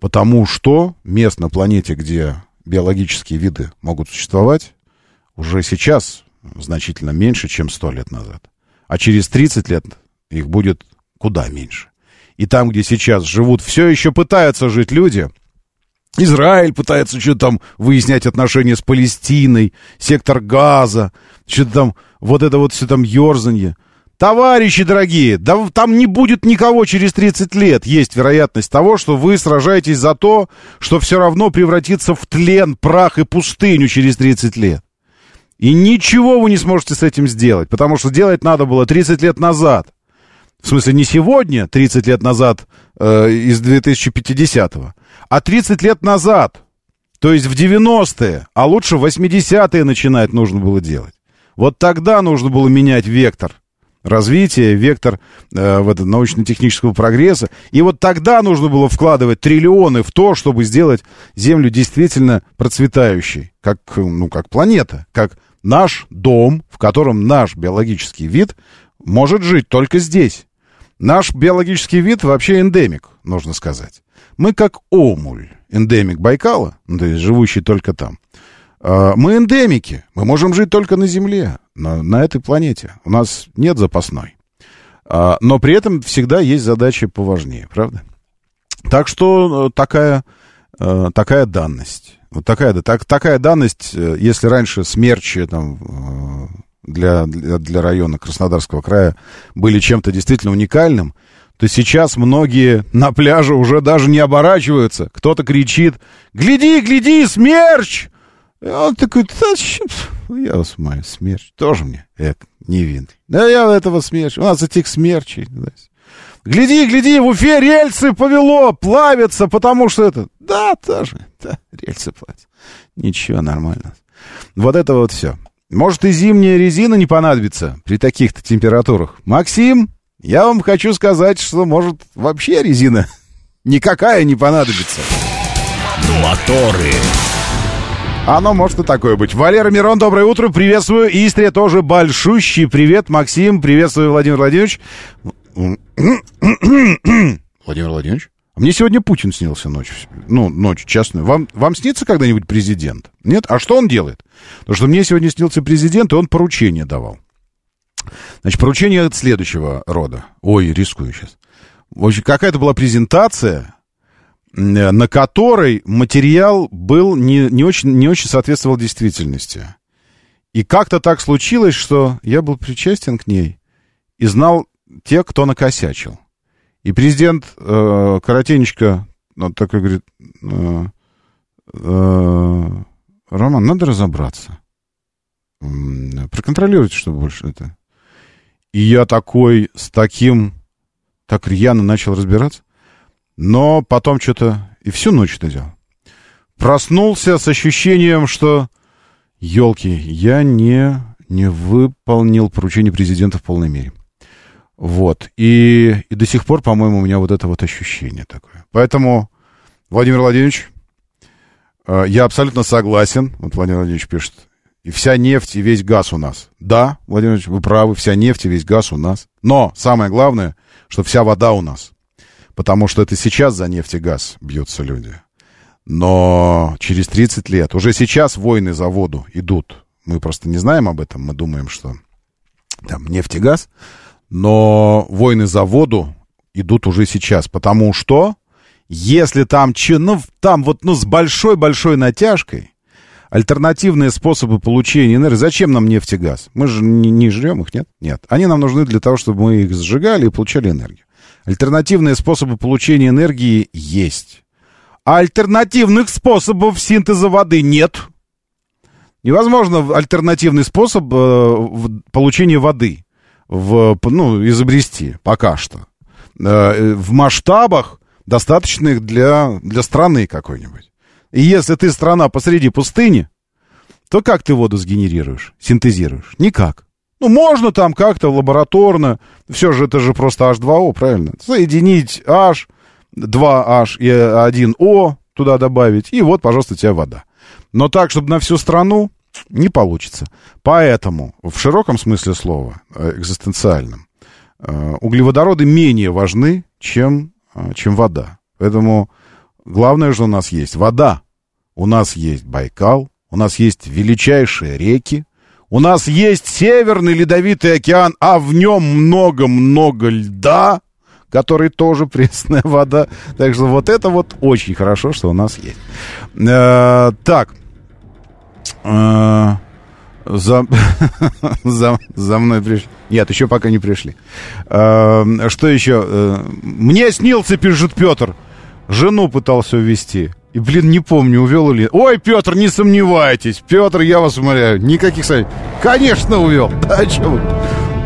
Потому что мест на планете, где биологические виды могут существовать, уже сейчас значительно меньше, чем 100 лет назад. А через 30 лет их будет куда меньше. И там, где сейчас живут, все еще пытаются жить люди. Израиль пытается что-то там выяснять отношения с Палестиной, сектор Газа, что-то там, вот это вот все там ерзанье. Товарищи дорогие, да там не будет никого через 30 лет. Есть вероятность того, что вы сражаетесь за то, что все равно превратится в тлен, прах и пустыню через 30 лет. И ничего вы не сможете с этим сделать, потому что делать надо было 30 лет назад. В смысле, не сегодня, 30 лет назад, э, из 2050-го, а 30 лет назад, то есть в 90-е, а лучше в 80-е начинать нужно было делать. Вот тогда нужно было менять вектор развития, вектор э, в это научно-технического прогресса. И вот тогда нужно было вкладывать триллионы в то, чтобы сделать Землю действительно процветающей, как, ну, как планета, как наш дом, в котором наш биологический вид может жить только здесь. Наш биологический вид вообще эндемик, нужно сказать. Мы как омуль, эндемик Байкала, ну, то есть живущий только там. А, мы эндемики, мы можем жить только на Земле, на, на этой планете. У нас нет запасной. А, но при этом всегда есть задачи поважнее, правда? Так что э, такая, э, такая данность. Вот такая, так, такая данность, э, если раньше смерчи там, для, для района Краснодарского края были чем-то действительно уникальным, то сейчас многие на пляже уже даже не оборачиваются. Кто-то кричит «Гляди, гляди, смерч!» И он такой, да, я вас умоляю, смерч, тоже мне, эк, невинный. Да я этого смерч, у нас этих смерчей. Да. Гляди, гляди, в Уфе рельсы повело, плавятся, потому что это... Да, тоже, да, рельсы плавятся. Ничего, нормально. Вот это вот все. Может, и зимняя резина не понадобится при таких-то температурах. Максим, я вам хочу сказать, что, может, вообще резина никакая не понадобится. Моторы. Оно может и такое быть. Валера Мирон, доброе утро, приветствую. Истрия тоже большущий привет. Максим, приветствую, Владимир Владимирович. Владимир Владимирович? Мне сегодня Путин снился ночью. Ну, ночью, честно. Вам, вам снится когда-нибудь президент? Нет? А что он делает? Потому что мне сегодня снился президент, и он поручение давал. Значит, поручение от следующего рода. Ой, рискую сейчас. В общем, какая-то была презентация, на которой материал был не, не, очень, не очень соответствовал действительности. И как-то так случилось, что я был причастен к ней и знал тех, кто накосячил. И президент э, коротенечко вот такой говорит, э, э, Роман, надо разобраться. Проконтролируйте, чтобы больше это... И я такой, с таким, так рьяно начал разбираться. Но потом что-то... И всю ночь это делал. Проснулся с ощущением, что... Елки, я не, не выполнил поручение президента в полной мере. Вот. И, и до сих пор, по-моему, у меня вот это вот ощущение такое. Поэтому, Владимир Владимирович, э, я абсолютно согласен. Вот Владимир Владимирович пишет. И вся нефть и весь газ у нас. Да, Владимир Владимирович, вы правы, вся нефть и весь газ у нас. Но самое главное, что вся вода у нас. Потому что это сейчас за нефть и газ бьются люди. Но через 30 лет, уже сейчас войны за воду идут. Мы просто не знаем об этом, мы думаем, что там нефть и газ. Но войны за воду идут уже сейчас, потому что если там, ну, там вот ну, с большой-большой натяжкой, альтернативные способы получения энергии. Зачем нам нефть и газ? Мы же не, не жрем их, нет? Нет. Они нам нужны для того, чтобы мы их сжигали и получали энергию. Альтернативные способы получения энергии есть. А альтернативных способов синтеза воды нет. Невозможно альтернативный способ э, получения воды в, ну, изобрести пока что. Э, в масштабах, достаточных для, для страны какой-нибудь. И если ты страна посреди пустыни, то как ты воду сгенерируешь, синтезируешь? Никак. Ну, можно там как-то лабораторно, все же это же просто H2O, правильно? Соединить H, 2H и 1O туда добавить, и вот, пожалуйста, у тебя вода. Но так, чтобы на всю страну, не получится. Поэтому, в широком смысле слова, э, экзистенциальном, э, углеводороды менее важны, чем, э, чем вода. Поэтому главное, что у нас есть вода. У нас есть Байкал, у нас есть величайшие реки, у нас есть Северный Ледовитый океан, а в нем много-много льда, который тоже пресная вода. Так что вот это вот очень хорошо, что у нас есть. Э, так. Э, за, за, за мной пришли. Нет, еще пока не пришли. Э, что еще? Э, мне снился, пишет Петр. Жену пытался увезти. И, блин, не помню, увел или... Ой, Петр, не сомневайтесь. Петр, я вас умоляю, никаких советов. Конечно, увел. Да, что вы?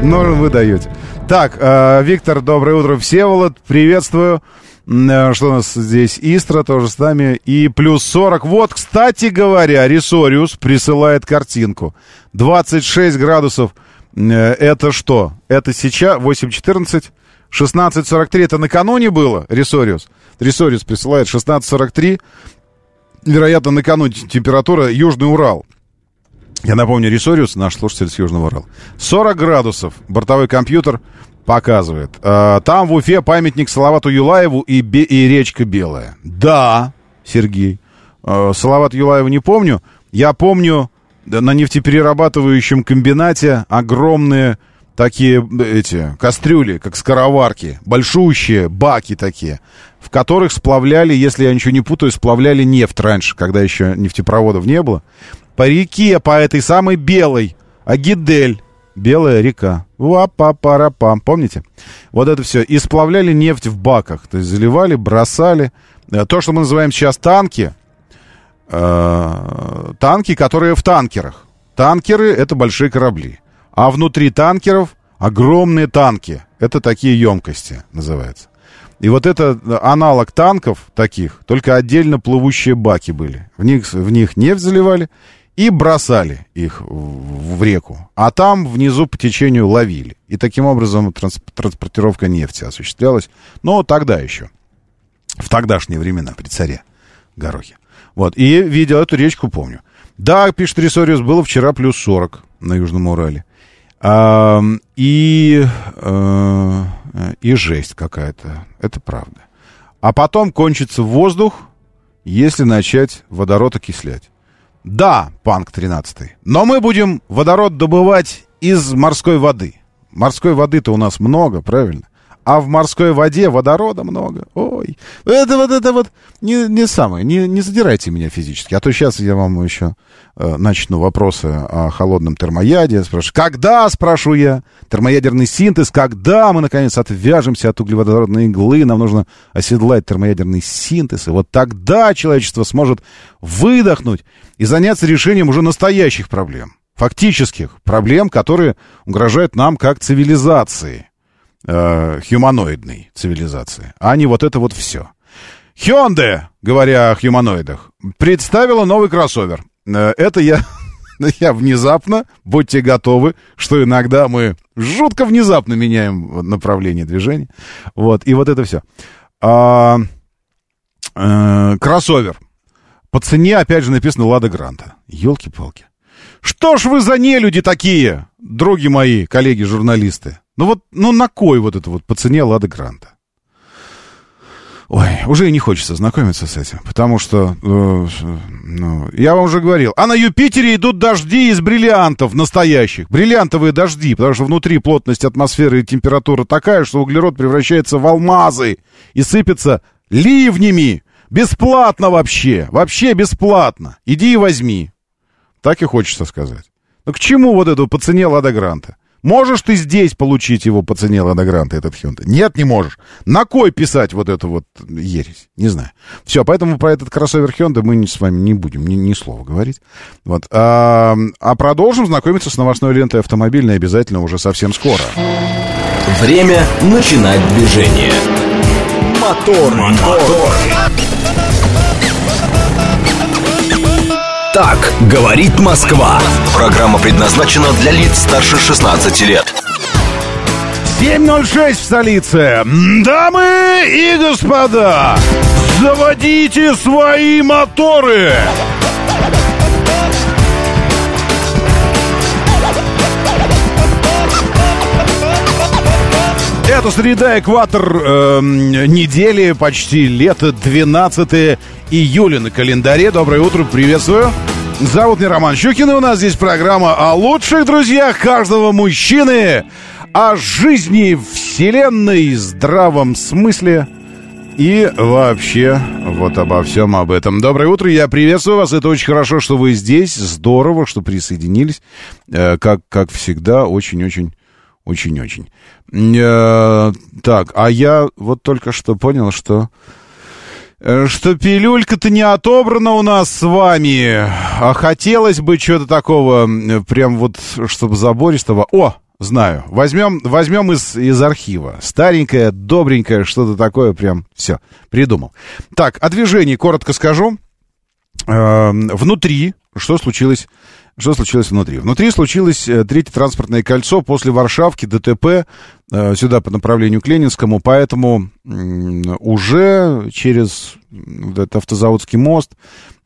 Ну, вы даете. Так, э, Виктор, доброе утро. Всеволод, приветствую. Э, что у нас здесь? Истра тоже с нами. И плюс 40. Вот, кстати говоря, Ресориус присылает картинку. 26 градусов Э, Это что? Это сейчас 8.14, 16.43. Это накануне было, Ресориус? Ресориус присылает 16.43. Вероятно, накануне температура Южный Урал. Я напомню, Ресориус, наш слушатель с Южного Урала. 40 градусов бортовой компьютер показывает. Э, Там в Уфе памятник Салавату Юлаеву и, Бе- и речка Белая. Да, Сергей. Э, Салават Юлаева не помню. Я помню на нефтеперерабатывающем комбинате огромные такие эти кастрюли, как скороварки, большущие баки такие, в которых сплавляли, если я ничего не путаю, сплавляли нефть раньше, когда еще нефтепроводов не было. По реке, по этой самой белой, Агидель, белая река. Уа-па-пара-пам, помните? Вот это все. И сплавляли нефть в баках, то есть заливали, бросали. Э, То, что мы называем сейчас танки, э, танки, которые в танкерах. Танкеры — это большие корабли. А внутри танкеров огромные танки. Это такие емкости называются. И вот это аналог танков таких, только отдельно плывущие баки были. В них, в них нефть заливали и бросали их в, в реку. А там внизу по течению ловили. И таким образом транс- транспортировка нефти осуществлялась. Но тогда еще. В тогдашние времена, при царе Горохе. Вот. И видел эту речку, помню. Да, пишет Ресориус, было вчера плюс 40 на Южном Урале. И, э, и жесть какая-то. Это правда. А потом кончится воздух, если начать водород окислять. Да, Панк 13. Но мы будем водород добывать из морской воды. Морской воды-то у нас много, правильно? А в морской воде водорода много. Ой, это вот это вот не, не самое. Не, не задирайте меня физически. А то сейчас я вам еще э, начну вопросы о холодном термояде. Спрашиваю, когда, спрашиваю я, термоядерный синтез, когда мы, наконец, отвяжемся от углеводородной иглы, нам нужно оседлать термоядерный синтез, и вот тогда человечество сможет выдохнуть и заняться решением уже настоящих проблем, фактических проблем, которые угрожают нам как цивилизации, э, хуманоидной цивилизации, а не вот это вот все. Hyundai, говоря о хуманоидах, представила новый кроссовер. Э, Это я, я внезапно, будьте готовы, что иногда мы жутко внезапно меняем направление движения. Вот, и вот это все. А, э, кроссовер. По цене, опять же, написано Лада Гранта. Елки-палки. Что ж вы за нелюди такие, други мои, коллеги-журналисты? Ну вот, ну на кой вот это вот по цене Лада Гранта? Ой, уже и не хочется знакомиться с этим, потому что, э, ну, я вам уже говорил, а на Юпитере идут дожди из бриллиантов настоящих, бриллиантовые дожди, потому что внутри плотность атмосферы и температура такая, что углерод превращается в алмазы и сыпется ливнями, бесплатно вообще, вообще бесплатно, иди и возьми. Так и хочется сказать. Ну к чему вот это по цене Лада Гранта? Можешь ты здесь получить его по цене Лада Гранта, этот Hyundai? Нет, не можешь. На кой писать вот эту вот ересь? Не знаю. Все, поэтому про этот кроссовер Hyundai мы с вами не будем ни, ни слова говорить. Вот. А, а продолжим знакомиться с новостной лентой автомобильной обязательно уже совсем скоро. Время начинать движение. Мотор, мотор. Так говорит Москва. Программа предназначена для лиц старше 16 лет. 7.06 в столице. Дамы и господа, заводите свои моторы. Это среда, экватор э, недели, почти лето, 12 июля на календаре. Доброе утро, приветствую. Зовут меня Роман Щукин, и у нас здесь программа о лучших друзьях каждого мужчины, о жизни, вселенной, здравом смысле и вообще вот обо всем об этом. Доброе утро, я приветствую вас. Это очень хорошо, что вы здесь. Здорово, что присоединились. Э, как, как всегда, очень-очень очень-очень. Э, так, а я вот только что понял, что... э, Что пилюлька-то не отобрана у нас с вами. А хотелось бы чего-то такого, прям вот, чтобы забористого. О, знаю. Возьмем, возьмем из, из архива. Старенькое, добренькое, что-то такое прям. Все, придумал. Так, о движении коротко скажу. Э, внутри, что случилось Что случилось внутри? Внутри случилось э, третье транспортное кольцо после Варшавки, ДТП, э, сюда по направлению к Ленинскому, поэтому уже через этот автозаводский мост,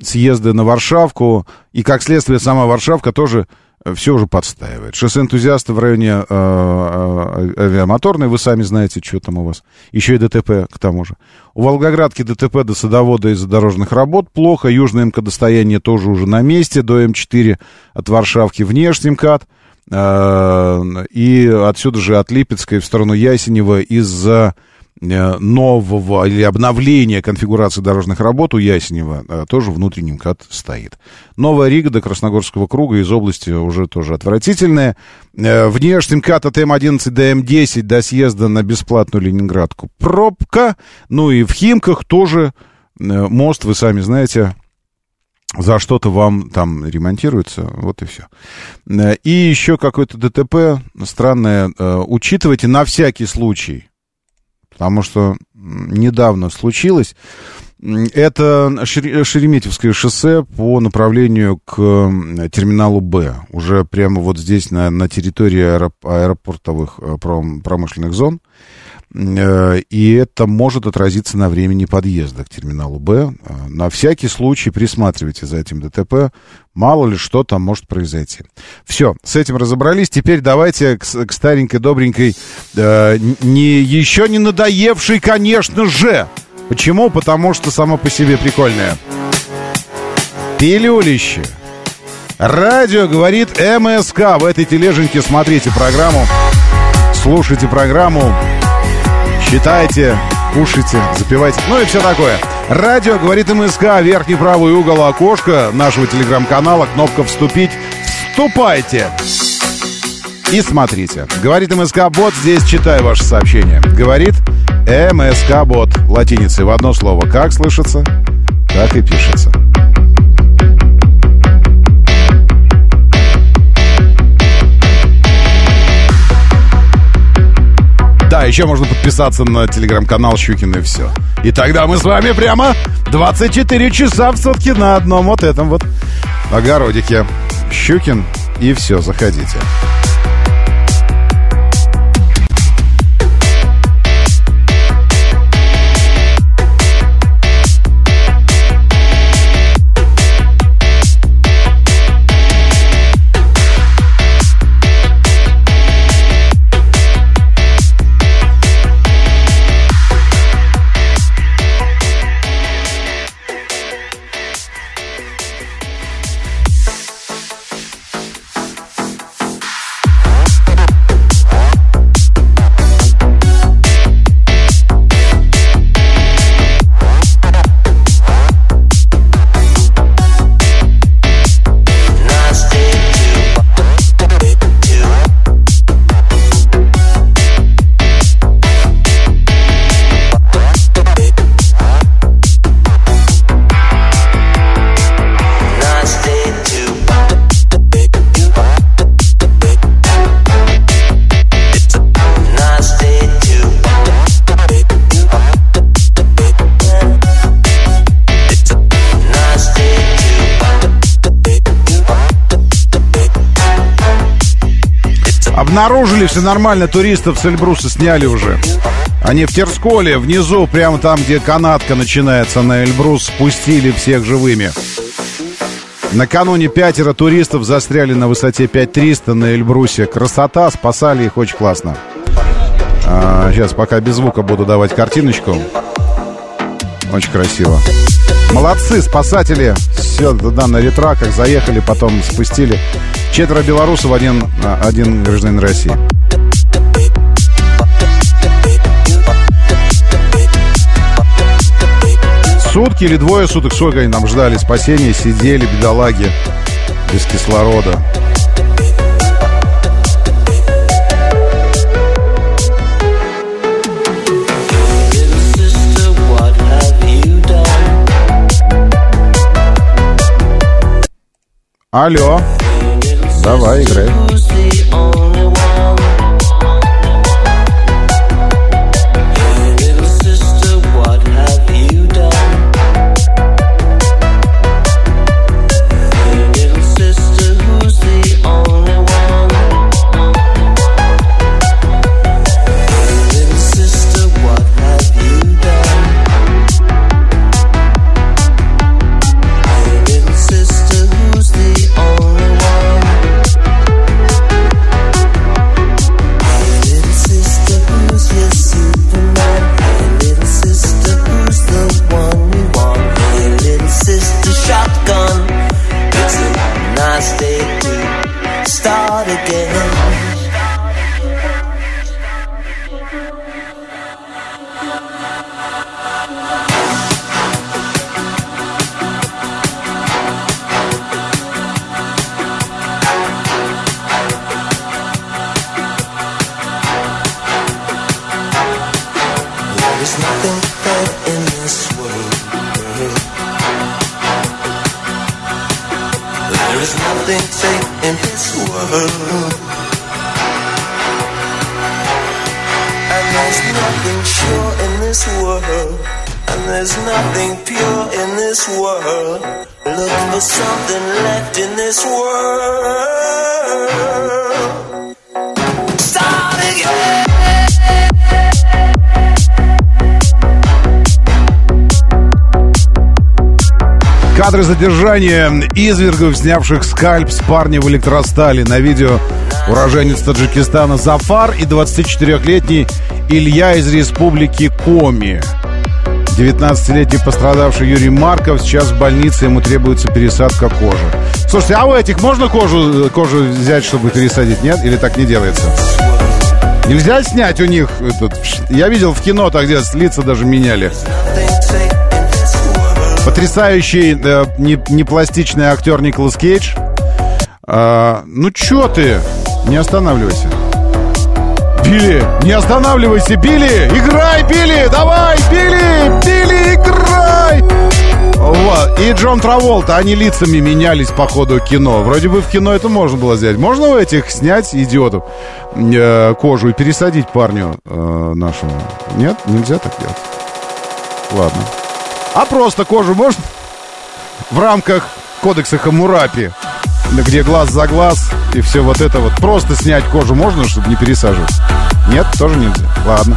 съезды на Варшавку, и как следствие сама Варшавка тоже все уже подстаивает. Шоссе энтузиасты в районе э, э, авиамоторной, вы сами знаете, что там у вас. Еще и ДТП к тому же. У Волгоградки ДТП до садовода из-за дорожных работ плохо. Южное МКАД стояние тоже уже на месте. До М4 от Варшавки внешний МКАД. Э, и отсюда же от Липецкой в сторону Ясенева из-за Э, нового или обновления конфигурации дорожных работ у Ясенева э, тоже внутренний МКАД стоит. Новая Рига до Красногорского круга из области уже тоже отвратительная. Э, внешний МКАД от М11 до М10 до съезда на бесплатную Ленинградку пробка. Ну и в Химках тоже мост, вы сами знаете, за что-то вам там ремонтируется, вот и все. И еще какое-то ДТП странное, учитывайте на всякий случай, потому что недавно случилось. Это Шереметьевское шоссе по направлению к терминалу Б. Уже прямо вот здесь, на, на территории аэропортовых э, промышленных зон. Э, и это может отразиться на времени подъезда к терминалу Б. Э, на всякий случай присматривайте за этим ДТП. Мало ли что там может произойти. Все, с этим разобрались. Теперь давайте к, к старенькой, добренькой, э, не, еще не надоевшей, конечно же. Почему? Потому что само по себе прикольное. Пилюлище. Радио говорит МСК. В этой тележеньке смотрите программу, слушайте программу читайте, кушайте, запивайте, ну и все такое. Радио говорит МСК, верхний правый угол окошка нашего телеграм-канала, кнопка «Вступить». Вступайте! И смотрите. Говорит МСК Бот, здесь читаю ваше сообщение. Говорит МСК Бот. Латиницей в одно слово. Как слышится, так и пишется. Да, еще можно подписаться на телеграм-канал Щукин и все. И тогда мы с вами прямо 24 часа в сутки на одном вот этом вот огородике. Щукин и все, заходите. Обнаружили, все нормально, туристов с Эльбруса сняли уже. Они в Терсколе, внизу, прямо там, где канатка начинается на Эльбрус, спустили всех живыми. Накануне пятеро туристов застряли на высоте 5300 на Эльбрусе. Красота, спасали их очень классно. А, сейчас пока без звука буду давать картиночку. Очень красиво. Молодцы, спасатели. Все, да, на ретраках заехали, потом спустили. Четверо белорусов, один, а, один гражданин России. Сутки или двое суток, сколько они там ждали спасения, сидели, бедолаги, без кислорода. Алло. Давай, играй. Look for something left in this world. Кадры задержания извергов, снявших скальп с парня в электростале. На видео уроженец Таджикистана Зафар и 24-летний Илья из республики Коми. 19-летний пострадавший Юрий Марков сейчас в больнице, ему требуется пересадка кожи. Слушайте, а у этих можно кожу, кожу взять, чтобы пересадить, нет? Или так не делается? Нельзя снять у них этот... Я видел в кино, так где лица даже меняли. Потрясающий э, не, пластичный актер Николас Кейдж. А, ну чё ты? Не останавливайся. Билли, не останавливайся, Билли! Играй, Билли! Давай, Билли! Билли, играй! Вот. И Джон Траволта, они лицами менялись по ходу кино. Вроде бы в кино это можно было сделать. Можно у этих снять идиотов э, кожу и пересадить парню э, нашему? Нет, нельзя так делать. Ладно. А просто кожу можно? В рамках кодекса Хамурапи, где глаз за глаз и все вот это вот. Просто снять кожу можно, чтобы не пересаживать? Нет, тоже нельзя. Ладно.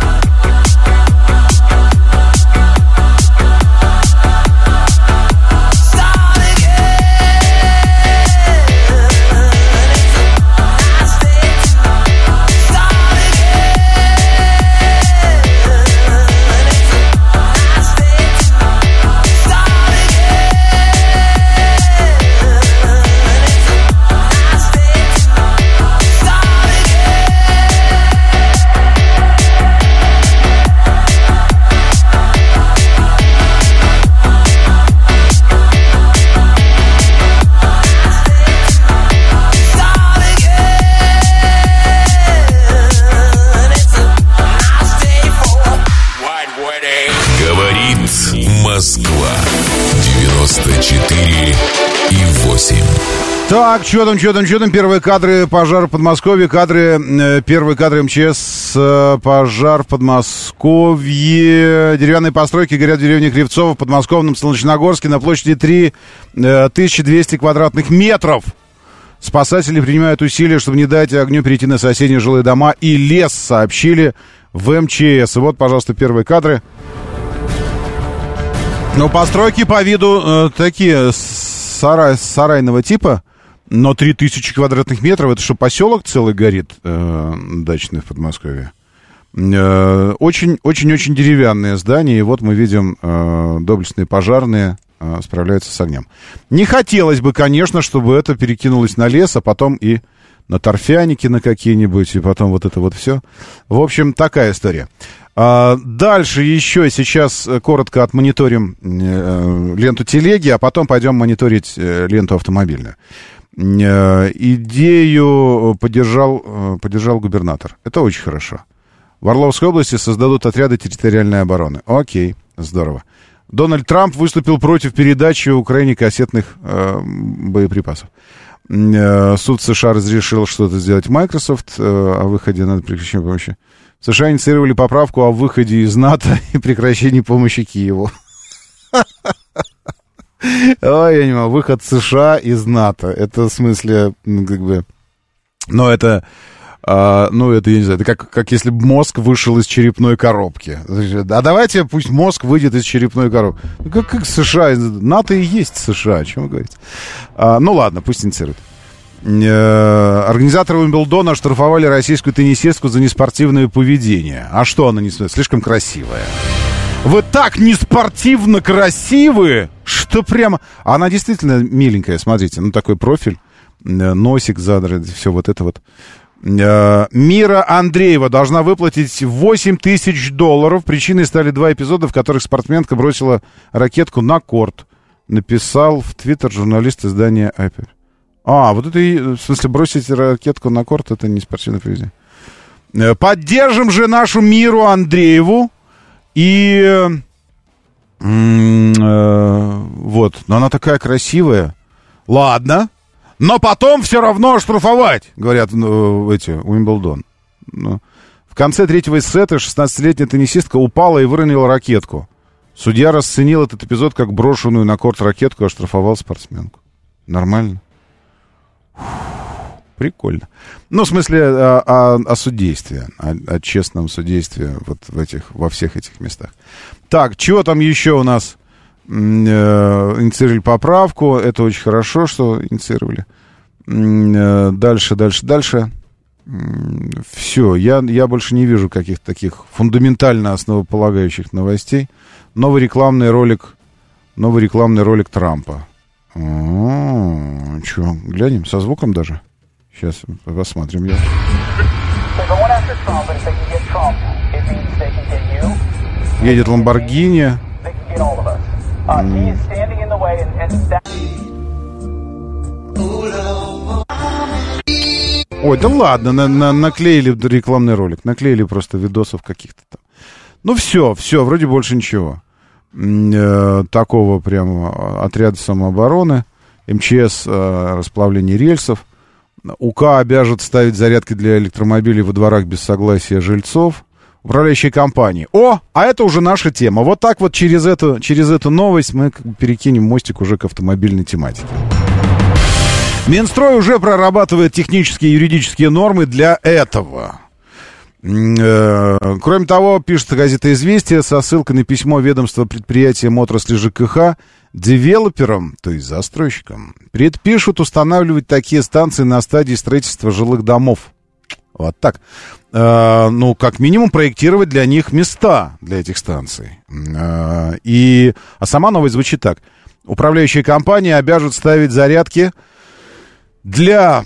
Так, что там, что там, что там? Первые кадры пожара в Подмосковье. Кадры, э, первые кадры МЧС. э, пожар в Подмосковье. Деревянные постройки горят в деревне Кривцово в подмосковном Солнечногорске на площади 3 э, 1200 квадратных метров. Спасатели принимают усилия, чтобы не дать огню перейти на соседние жилые дома и лес, сообщили в МЧС. Вот, пожалуйста, первые кадры. Ну, постройки по виду э, такие сарай, сарайного типа, но 3000 квадратных метров. Это что, поселок целый горит э, дачный в Подмосковье? Э, Очень-очень-очень деревянное здание, и вот мы видим э, доблестные пожарные э, справляются с огнем. Не хотелось бы, конечно, чтобы это перекинулось на лес, а потом и на торфяники на какие-нибудь, и потом вот это вот все. В общем, такая история. А, дальше еще сейчас э, коротко отмониторим э, ленту телеги, а потом пойдем мониторить э, ленту автомобильную. Э, идею поддержал, э, поддержал губернатор. Это очень хорошо. В Орловской области создадут отряды территориальной обороны. Окей, здорово. Дональд Трамп выступил против передачи Украине кассетных э, боеприпасов. Э, Суд США разрешил что-то сделать Microsoft э, о выходе на прекращение помощи. США инициировали поправку о выходе из НАТО и прекращении помощи Киеву. Ой, я не могу. Выход США из НАТО. Это в смысле, как бы... Но это... а, ну, это, я не знаю, это как, как если бы мозг вышел из черепной коробки. А давайте пусть мозг выйдет из черепной коробки. Ну, как, как США? НАТО и есть США, о чем вы говорите? А, ну, ладно, пусть инициируют. Э, Организаторы Уимблдона оштрафовали российскую теннисистку за неспортивное поведение. А что она не слишком красивая? Вы так неспортивно красивы, что прямо... Она действительно миленькая, смотрите, ну такой профиль. э, носик задрать, все вот это вот. Э, Мира Андреева должна выплатить 8 тысяч долларов. Причиной стали два эпизода, в которых спортсменка бросила ракетку на корт. Написал в Твиттер журналист издания Apple. А, вот это, и, в смысле, бросить ракетку на корт, это не спортивное поведение. Э, Поддержим же нашу Миру Андрееву. И... э, вот, но она такая красивая. Ладно. Но потом все равно оштрафовать, говорят ну, эти, Уимблдон. Ну, в конце третьего сета 16-летняя теннисистка упала и выронила ракетку. Судья расценил этот эпизод как брошенную на корт ракетку и оштрафовал спортсменку. Нормально? Фух, Прикольно. Ну, в смысле, о, о- о судействе, о, о честном судействе вот в этих, во всех этих местах. Так, чего там еще у нас? Э, Инициировали поправку. Это очень хорошо, что инициировали. Э, Дальше, дальше, дальше. Все, я, я больше не вижу каких-то таких фундаментально основополагающих новостей. Новый рекламный ролик, новый рекламный ролик Трампа. Че, глянем, со звуком даже? Сейчас посмотрим. Я. Едет Ламборгини. Ой, да ладно, на- на- наклеили рекламный ролик, наклеили просто видосов каких-то там. Ну все, все, вроде больше ничего. Э, такого прям э, отряда самообороны, МЧС, э, расплавление рельсов. УК обяжет ставить зарядки для электромобилей во дворах без согласия жильцов. Управляющие компании. О, а это уже наша тема. Вот так вот через эту, через эту новость мы перекинем мостик уже к автомобильной тематике. Минстрой уже прорабатывает технические и юридические нормы для этого. Э, Кроме того, пишет газета «Известия» со ссылкой на письмо ведомства предприятиям отрасли ЖКХ девелоперам, то есть застройщикам, предпишут устанавливать такие станции на стадии строительства жилых домов. Вот так. Э, ну, как минимум, проектировать для них места для этих станций. Э, и, а сама новость звучит так. Управляющие компании обяжут ставить зарядки для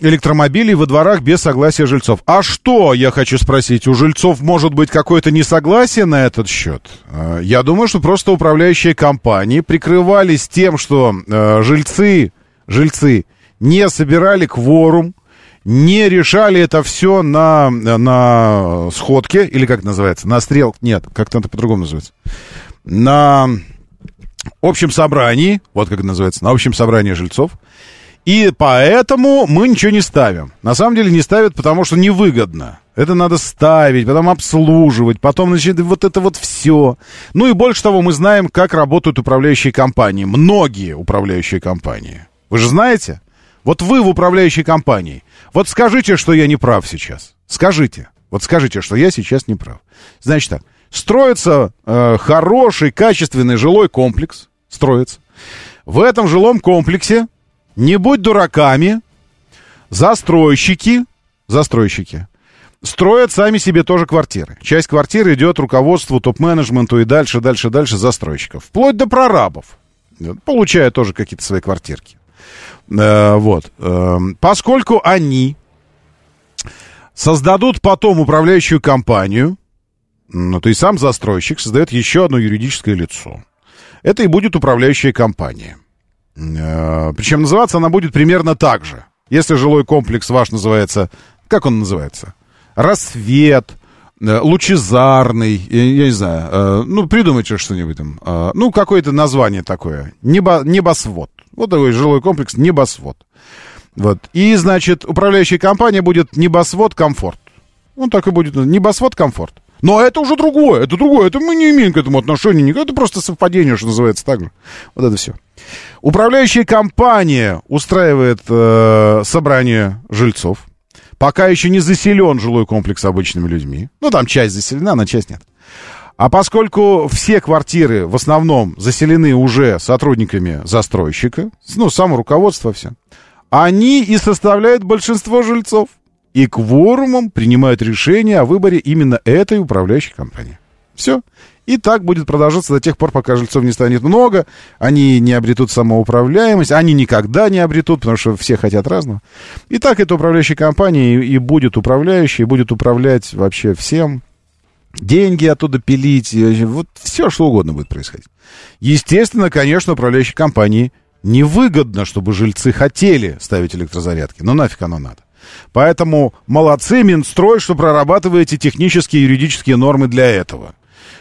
электромобилей во дворах без согласия жильцов. А что, я хочу спросить, у жильцов может быть какое-то несогласие на этот счет? Э, Я думаю, что просто управляющие компании прикрывались тем, что э, жильцы, жильцы не собирали кворум, не решали это все на, на сходке, или как это называется, на стрел, нет, как-то это по-другому называется, на общем собрании, вот как это называется, на общем собрании жильцов, и поэтому мы ничего не ставим. На самом деле не ставят, потому что невыгодно. Это надо ставить, потом обслуживать, потом, значит, вот это вот все. Ну и больше того, мы знаем, как работают управляющие компании. Многие управляющие компании. Вы же знаете? Вот вы в управляющей компании. Вот скажите, что я не прав сейчас. Скажите. Вот скажите, что я сейчас не прав. Значит так. Строится э, хороший, качественный жилой комплекс. Строится. В этом жилом комплексе не будь дураками, застройщики, застройщики, строят сами себе тоже квартиры. Часть квартиры идет руководству, топ-менеджменту и дальше, дальше, дальше застройщиков. Вплоть до прорабов. Получая тоже какие-то свои квартирки. Э, вот. Э, поскольку они создадут потом управляющую компанию, ну, то есть сам застройщик создает еще одно юридическое лицо. Это и будет управляющая компания. Э, Причем называться она будет примерно так же. Если жилой комплекс ваш называется... Как он называется? Рассвет, э, лучезарный, я, не знаю. э, Ну, придумайте что-нибудь там. Ну, какое-то название такое. Небо, небосвод. Вот такой жилой комплекс небосвод. Вот. И, значит, управляющая компания будет небосвод комфорт. Он так и будет. Небосвод комфорт. Но это уже другое, это другое, это мы не имеем к этому отношения никакого, это просто совпадение, что называется так же. Вот это все. Управляющая компания устраивает э, собрание жильцов. Пока еще не заселен жилой комплекс обычными людьми. Ну, там часть заселена, на часть нет. А поскольку все квартиры в основном заселены уже сотрудниками застройщика, ну, само руководство все, они и составляют большинство жильцов. И кворумом принимают решение о выборе именно этой управляющей компании. Все. И так будет продолжаться до тех пор, пока жильцов не станет много, они не обретут самоуправляемость, они никогда не обретут, потому что все хотят разного. И так эта управляющая компания и, и будет управляющей, и будет управлять вообще всем, деньги оттуда пилить, вот все, что угодно будет происходить. Естественно, конечно, управляющей компании невыгодно, чтобы жильцы хотели ставить электрозарядки. Но нафиг оно надо. Поэтому молодцы, Минстрой, что прорабатываете технические и юридические нормы для этого.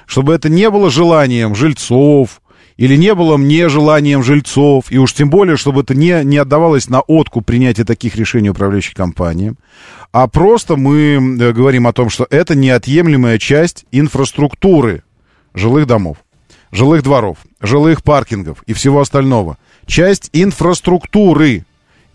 Чтобы это не было желанием жильцов, или не было мне желанием жильцов, и уж тем более, чтобы это не, не отдавалось на откуп принятия таких решений управляющей компании, а просто мы э, говорим о том, что это неотъемлемая часть инфраструктуры жилых домов, жилых дворов, жилых паркингов и всего остального. Часть инфраструктуры.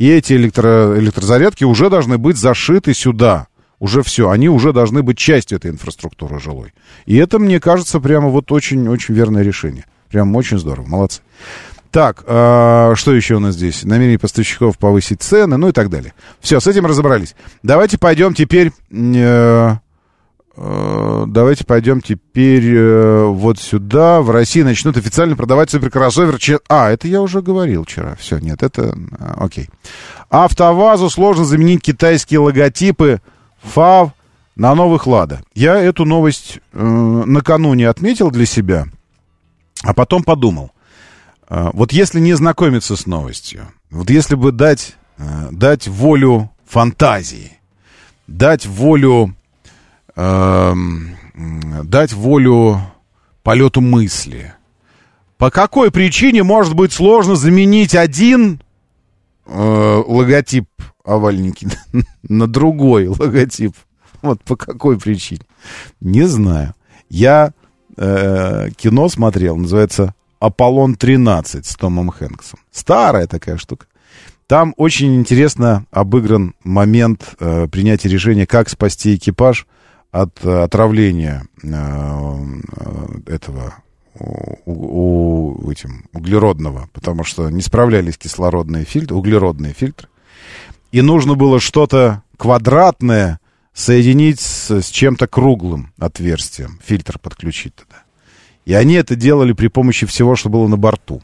И эти электро, электрозарядки уже должны быть зашиты сюда. Уже все, они уже должны быть частью этой инфраструктуры жилой. И это, мне кажется, прямо вот очень-очень верное решение. Прям очень здорово, молодцы. Так, э, что еще у нас здесь? Намерение поставщиков повысить цены, ну и так далее. Все, с этим разобрались. Давайте пойдем теперь... Э, давайте пойдем теперь э, вот сюда. В России начнут официально продавать суперкроссовер. А, это я уже говорил вчера. Все, нет, это... А, окей. АвтоВАЗу сложно заменить китайские логотипы ФАВ на новых Лада. Я эту новость э, накануне отметил для себя, а потом подумал. Э, вот если не знакомиться с новостью, вот если бы дать, э, дать волю фантазии, дать волю, э, дать волю полету мысли, по какой причине может быть сложно заменить один э, логотип овальненький на другой логотип. Вот по какой причине? Не знаю. Я э, кино смотрел, называется «Аполлон 13» с Томом Хэнксом. Старая такая штука. Там очень интересно обыгран момент э, принятия решения, как спасти экипаж от отравления э, э этого у, у, этим, углеродного, потому что не справлялись кислородные фильтры, углеродные фильтры и нужно было что-то квадратное соединить с, с чем-то круглым отверстием, фильтр подключить туда. И они это делали при помощи всего, что было на борту.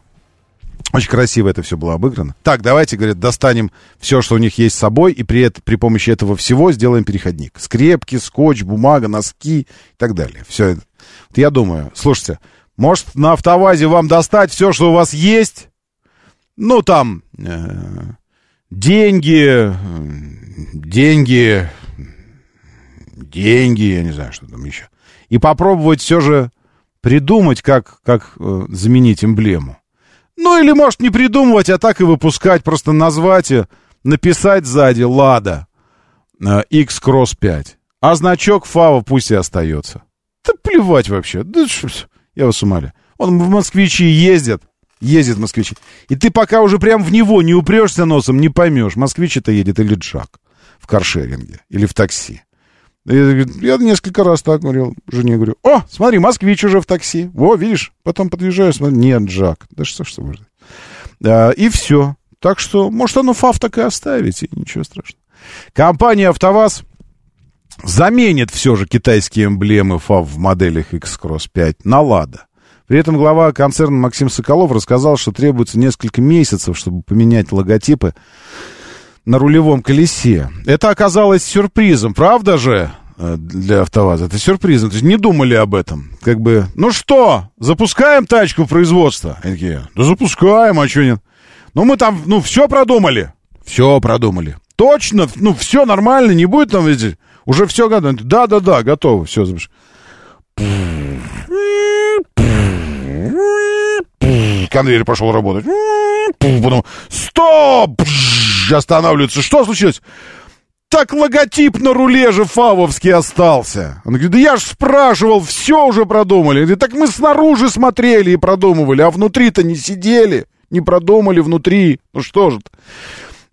Очень красиво это все было обыграно. Так, давайте, говорят, достанем все, что у них есть с собой, и при, это, при помощи этого всего сделаем переходник. Скрепки, скотч, бумага, носки и так далее. Все это. Вот я думаю, слушайте, может на автовазе вам достать все, что у вас есть? Ну, там, э, деньги, деньги, деньги, я не знаю, что там еще. И попробовать все же придумать, как, как э, заменить эмблему. Ну, или, может, не придумывать, а так и выпускать, просто назвать и написать сзади «Лада» э, X-Cross 5. А значок ФАВа пусть и остается. Да плевать вообще. Да, я вас умоляю. Он в москвичи ездят, Ездит москвич. И ты пока уже прям в него не упрешься носом, не поймешь, москвич это едет или джак в каршеринге, или в такси. Я, несколько раз так говорил жене, говорю, о, смотри, москвич уже в такси. Во, видишь, потом подъезжаю, смотрю, нет, джак. Да что, что может а, И все. Так что, может, оно ФАВ так и оставить, и ничего страшного. Компания «АвтоВАЗ» заменит все же китайские эмблемы ФАВ в моделях X-Cross 5 на «Лада». При этом глава концерна Максим Соколов рассказал, что требуется несколько месяцев, чтобы поменять логотипы на рулевом колесе. Это оказалось сюрпризом, правда же? Э, для АвтоВАЗа. Это сюрпризом. То есть не думали об этом. Как бы, ну что, запускаем тачку в производство? Они такие, да запускаем, а что нет? Ну мы там, ну все продумали. Все продумали. Точно, ну все нормально, не будет там, видите, уже все готово. Да-да-да, готово, все. Конвейер пошел работать. Потом, стоп! Останавливается. Что случилось? Так логотип на руле же фавовский остался. Он говорит, да я ж спрашивал, все уже продумали. Говорит, так мы снаружи смотрели и продумывали, а внутри-то не сидели, не продумали внутри. Ну что же -то?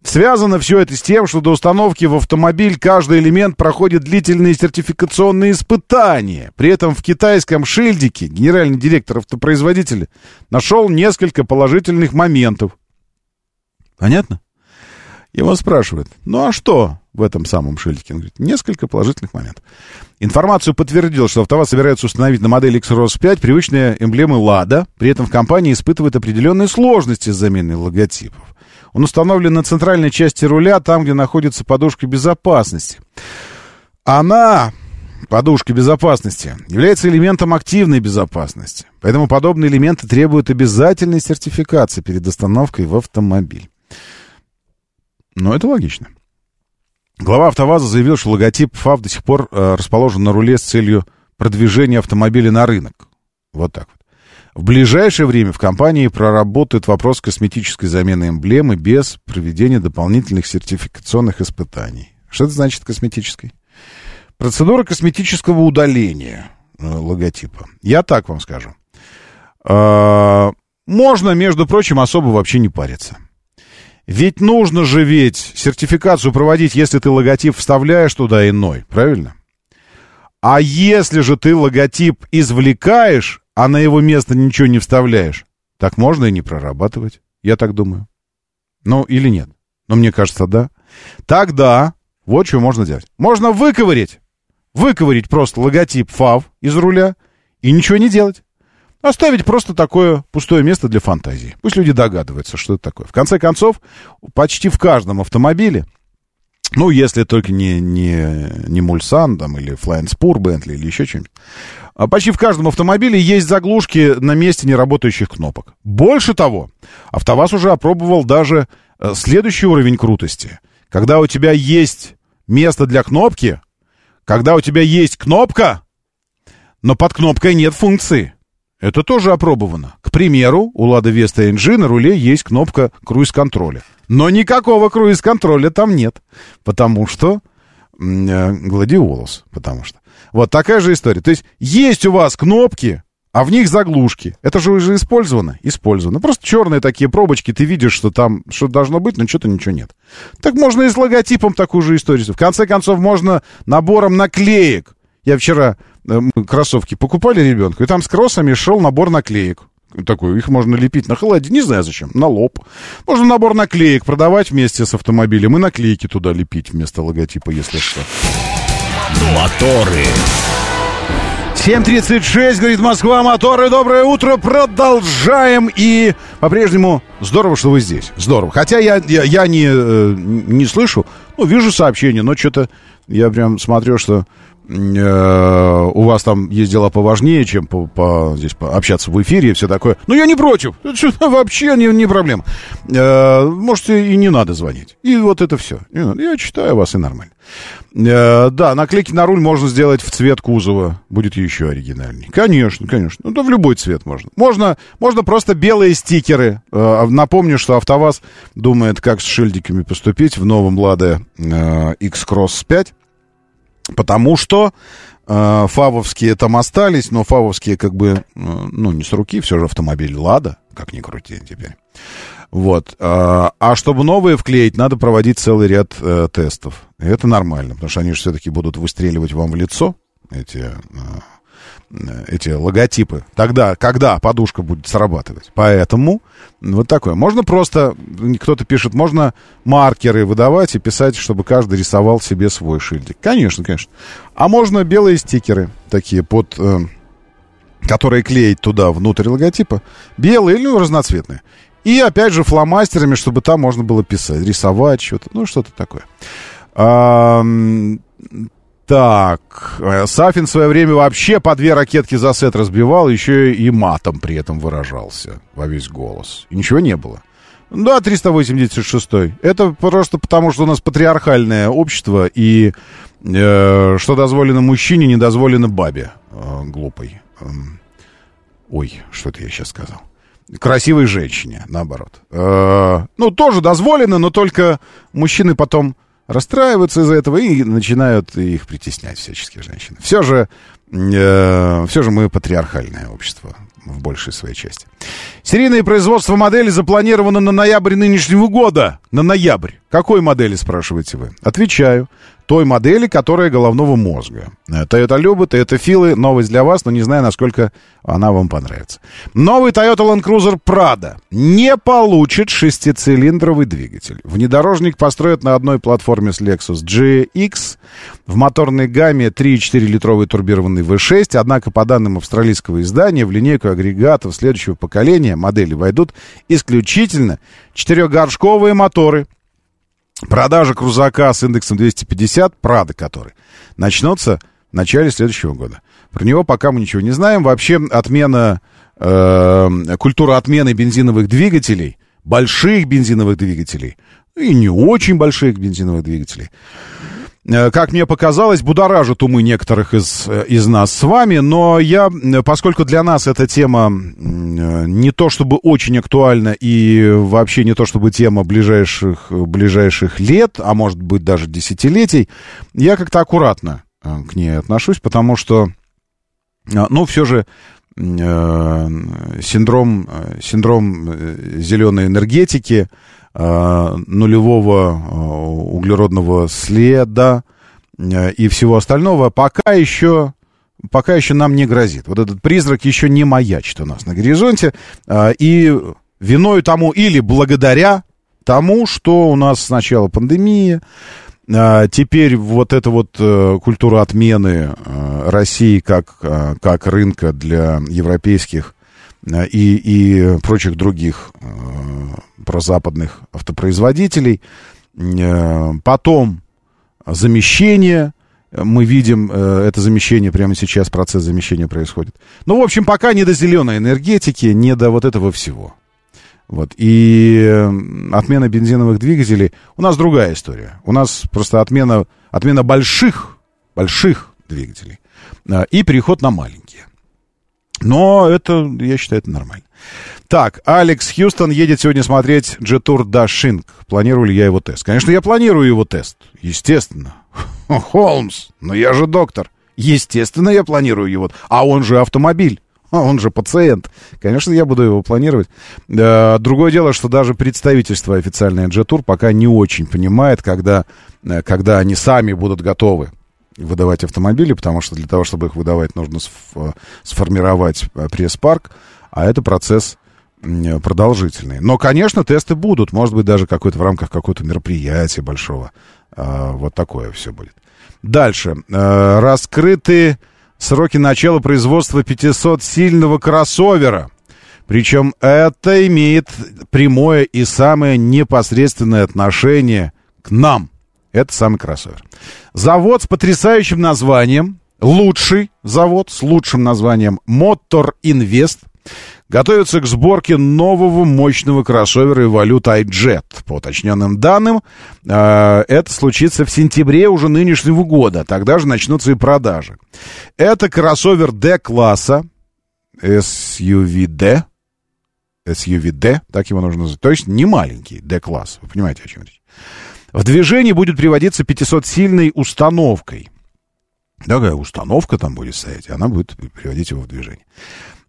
Связано все это с тем, что до установки в автомобиль каждый элемент проходит длительные сертификационные испытания. При этом в китайском шильдике генеральный директор автопроизводителя нашел несколько положительных моментов. Понятно? Его спрашивают, ну а что? в этом самом шильдике? Он говорит, несколько положительных моментов. Информацию подтвердил, что АвтоВАЗ собирается установить на модели X-Ros 5 привычные эмблемы «Лада». При этом в компании испытывает определенные сложности с заменой логотипов. Он установлен на центральной части руля, там, где находится подушка безопасности. Она, подушка безопасности, является элементом активной безопасности. Поэтому подобные элементы требуют обязательной сертификации перед остановкой в автомобиль. Но это логично. Глава АвтоВАЗа заявил, что логотип ФАВ до сих пор э, расположен на руле с целью продвижения автомобиля на рынок. Вот так вот. В ближайшее время в компании проработают вопрос косметической замены эмблемы без проведения дополнительных сертификационных испытаний. Что это значит косметической? Процедура косметического удаления э, логотипа. Я так вам скажу. Э, можно, между прочим, особо вообще не париться. Ведь нужно же ведь сертификацию проводить, если ты логотип вставляешь туда иной, правильно? А если же ты логотип извлекаешь, а на его место ничего не вставляешь, так можно и не прорабатывать. Я так думаю. Ну, или нет. Но мне кажется, да. Тогда вот что можно делать. Можно выковырить. Выковырить просто логотип ФАВ из руля и ничего не делать. Оставить просто такое пустое место для фантазии. Пусть люди догадываются, что это такое. В конце концов, почти в каждом автомобиле, ну, если только не, не, не Мульсан там, или Spur Bentley или еще что-нибудь, почти в каждом автомобиле есть заглушки на месте неработающих кнопок. Больше того, АвтоВАЗ уже опробовал даже э, следующий уровень крутости. Когда у тебя есть место для кнопки, когда у тебя есть кнопка, но под кнопкой нет функции. Это тоже опробовано. К примеру, у Lada Vesta NG на руле есть кнопка круиз-контроля. Но никакого круиз-контроля там нет. Потому что... Э, гладиолус, потому что. Вот такая же история. То есть есть у вас кнопки, а в них заглушки. Это же уже использовано? Использовано. Просто черные такие пробочки, ты видишь, что там что должно быть, но что-то ничего нет. Так можно и с логотипом такую же историю. В конце концов, можно набором наклеек. Я вчера э, кроссовки покупали ребенку, и там с кроссами шел набор наклеек. Такой, их можно лепить на холодильник, не знаю зачем, на лоб. Можно набор наклеек продавать вместе с автомобилем и наклейки туда лепить вместо логотипа, если что. Моторы. 7.36, говорит Москва, моторы, доброе утро, продолжаем. И по-прежнему здорово, что вы здесь, здорово. Хотя я, я, я не, э, не слышу, ну, вижу сообщения, но что-то я прям смотрю, что э, у вас там есть дела поважнее, чем по, по, здесь общаться в эфире и все такое. Но я не против. Это вообще не, не проблема. Э, можете и не надо звонить. И вот это все. Я читаю вас и нормально. Э, да, наклейки на руль можно сделать в цвет кузова. Будет еще оригинальней. Конечно, конечно. Ну, да в любой цвет можно. Можно, можно просто белые стикеры. Э, напомню, что АвтоВАЗ думает, как с шильдиками поступить в новом Лада э, X-Cross 5. Потому что э, фавовские там остались, но фавовские как бы, э, ну, не с руки, все же автомобиль Лада, как ни крути теперь. Вот. А, а чтобы новые вклеить, надо проводить целый ряд э, тестов. И это нормально, потому что они же все-таки будут выстреливать вам в лицо, эти э, эти логотипы, тогда, когда подушка будет срабатывать. Поэтому вот такое. Можно просто, кто-то пишет, можно маркеры выдавать и писать, чтобы каждый рисовал себе свой шильдик. Конечно, конечно. А можно белые стикеры такие под... Э, которые клеить туда, внутрь логотипа. Белые или ну, разноцветные. И опять же фломастерами, чтобы там можно было писать, рисовать что-то, ну что-то такое. А, так, э, Сафин в свое время вообще по две ракетки за сет разбивал, еще и матом при этом выражался во весь голос. И ничего не было. Да, 386 Это просто потому, что у нас патриархальное общество, и э, что дозволено мужчине, не дозволено бабе э, глупой. Э, ой, что это я сейчас сказал. Красивой женщине, наоборот. Э, ну, тоже дозволено, но только мужчины потом расстраиваются из-за этого и начинают их притеснять всячески женщины. Все же, э, все же мы патриархальное общество в большей своей части. Серийное производство модели запланировано на ноябрь нынешнего года. На ноябрь. Какой модели, спрашиваете вы? Отвечаю. Той модели, которая головного мозга. Э, Toyota Любы, Toyota Филы. Новость для вас, но не знаю, насколько она вам понравится. Новый Toyota Land Cruiser Prado не получит шестицилиндровый двигатель. Внедорожник построят на одной платформе с Lexus GX. В моторной гамме 3,4-литровый турбированный V6. Однако, по данным австралийского издания, в линейку агрегатов следующего поколения модели войдут исключительно четырехгоршковые моторы Продажа крузака с индексом 250, Прада который, начнется в начале следующего года. Про него пока мы ничего не знаем. Вообще отмена, э, культура отмены бензиновых двигателей, больших бензиновых двигателей, и не очень больших бензиновых двигателей, как мне показалось, будоражит умы некоторых из, э, из нас с вами, но я, э, поскольку для нас эта тема э, не то чтобы очень актуальна и вообще не то чтобы тема ближайших, ближайших лет, а может быть даже десятилетий, я как-то аккуратно э, к ней отношусь, потому что, э, ну, все же э, синдром, э, синдром э, зеленой энергетики, э, нулевого э, углеродного следа э, и всего остального пока еще пока еще нам не грозит. Вот этот призрак еще не маячит у нас на горизонте. И виною тому или благодаря тому, что у нас сначала пандемия, теперь вот эта вот э, культура отмены э, России как, э, как рынка для европейских э, и, и прочих других э, прозападных автопроизводителей. Э, Потом замещение. Мы видим э, это замещение прямо сейчас, процесс замещения происходит. Ну, в общем, пока не до зеленой энергетики, не до вот этого всего. Вот. И э, отмена бензиновых двигателей, у нас другая история. У нас просто отмена, отмена больших, больших двигателей э, и переход на маленькие. Но это, я считаю, это нормально. Так, Алекс Хьюстон едет сегодня смотреть G-Tour Dashing. Планирую ли я его тест? Конечно, я планирую его тест. Естественно. Холмс, но я же доктор. Естественно, я планирую его. А он же автомобиль. А он же пациент. Конечно, я буду его планировать. Э, Другое дело, что даже представительство официальное G-Tour пока не очень понимает, когда, э, когда они сами будут готовы выдавать автомобили, потому что для того, чтобы их выдавать, нужно сф- сформировать э, пресс-парк, а это процесс м, продолжительный. Но, конечно, тесты будут, может быть, даже какой-то в рамках какого-то мероприятия большого. Вот такое все будет. Дальше. Э, Раскрыты сроки начала производства 500-сильного кроссовера. Причем это имеет прямое и самое непосредственное отношение к нам. Это самый кроссовер. Завод с потрясающим названием, лучший завод с лучшим названием Motor Invest, готовится к сборке нового мощного кроссовера Evolute iJet. По уточненным данным, э, это случится в сентябре уже нынешнего года. Тогда же начнутся и продажи. Это кроссовер D-класса, SUV-D, SUV-D, так его нужно назвать. То есть не маленький D-класс. Вы понимаете, о чем речь. В движении будет приводиться 500-сильной установкой. Такая установка там будет стоять, и она будет приводить его в движение.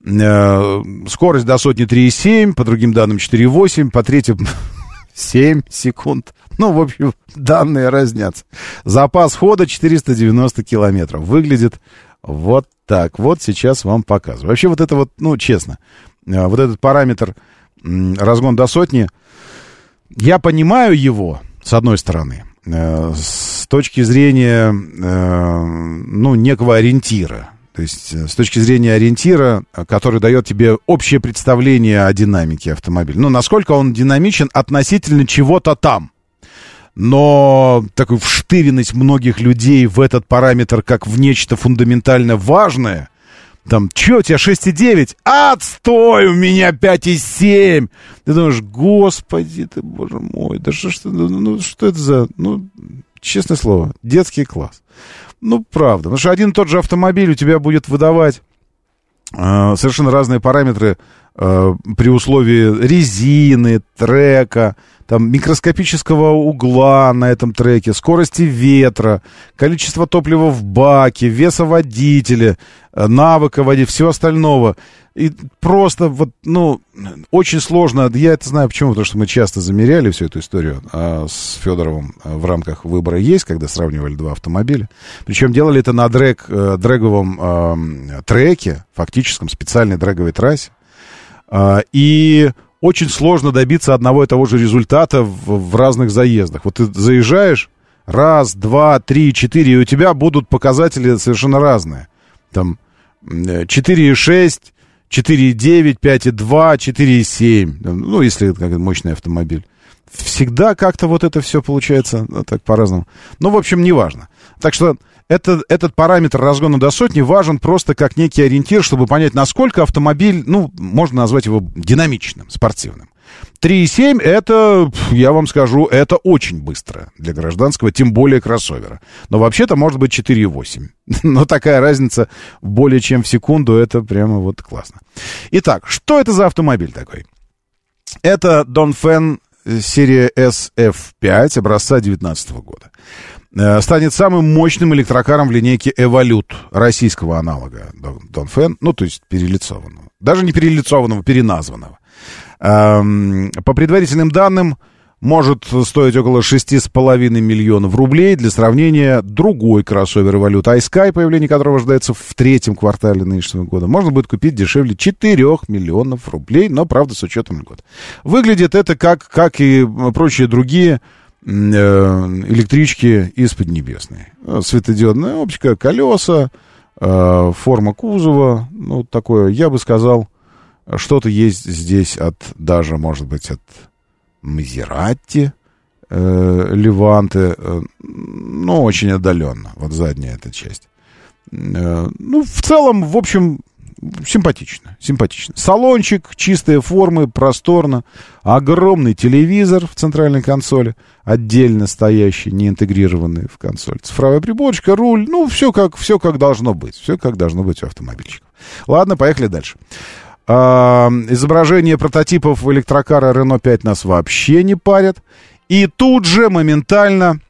Э, Скорость до сотни 3,7, по другим данным 4,8, по третьим 7 секунд. Ну, в общем, данные разнятся. Запас хода 490 километров. Выглядит вот так. Вот сейчас вам показываю. Вообще вот это вот, ну, честно, э, вот этот параметр разгон до сотни, я понимаю его, с одной стороны, э, с точки зрения, э, ну, некого ориентира. То есть э, с точки зрения ориентира, который дает тебе общее представление о динамике автомобиля. Ну, насколько он динамичен относительно чего-то там. Но такую вштыренность многих людей в этот параметр как в нечто фундаментально важное, там, что у тебя 6,9? Отстой, у меня 5,7. Ты думаешь, господи ты, боже мой, да что, что, ну, ну, что это за, ну, честное слово, детский класс. Ну, правда. Потому что один и тот же автомобиль у тебя будет выдавать э, совершенно разные параметры э, при условии резины, трека, там, микроскопического угла на этом треке, скорости ветра, количество топлива в баке, веса водителя, э, навыка водителя, всего остального. И просто вот, ну, очень сложно. Я это знаю почему, потому что мы часто замеряли всю эту историю а, с Федоровым а, в рамках выбора есть, когда сравнивали два автомобиля. Причем делали это на дрэк, э, дрэговом а, треке, фактическом специальной дрэговой трассе. А, и очень сложно добиться одного и того же результата в, в разных заездах. Вот ты заезжаешь раз, два, три, четыре, и у тебя будут показатели совершенно разные. Там 4,6, 4,9, 5,2, 4,7. Ну, если это мощный автомобиль. Всегда как-то вот это все получается ну, так по-разному. Ну, в общем, неважно. Так что это, этот параметр разгона до сотни важен просто как некий ориентир, чтобы понять, насколько автомобиль, ну, можно назвать его динамичным, спортивным. 3,7 это, я вам скажу, это очень быстро для гражданского, тем более кроссовера. Но вообще-то может быть 4,8. Но такая разница более чем в секунду, это прямо вот классно. Итак, что это за автомобиль такой? Это Dongfeng серия SF5 образца 2019 года. Э, станет самым мощным электрокаром в линейке Evolute, российского аналога Донфен, ну, то есть перелицованного. Даже не перелицованного, переназванного. Эм, по предварительным данным, может стоить около 6,5 миллионов рублей. Для сравнения, другой кроссовер Evolute iSky, появление которого ожидается в третьем квартале нынешнего года, можно будет купить дешевле 4 миллионов рублей, но, правда, с учетом льгот. Выглядит это как, как и прочие другие э, электрички из Поднебесной. Светодиодная оптика, колеса, э, форма кузова, ну, такое, я бы сказал, что-то есть здесь от, даже, может быть, от Мазератти, э, Леванты, э, ну, очень отдаленно, вот задняя эта часть. Э, ну, в целом, в общем, симпатично, симпатично. Салончик, чистые формы, просторно, огромный телевизор в центральной консоли, отдельно стоящий, не интегрированный в консоль. Цифровая приборочка, руль, ну, все как, все как должно быть, все как должно быть у автомобильчиков. Ладно, поехали дальше. А, изображение прототипов электрокара Renault 5 нас вообще не парят. И тут же моментально,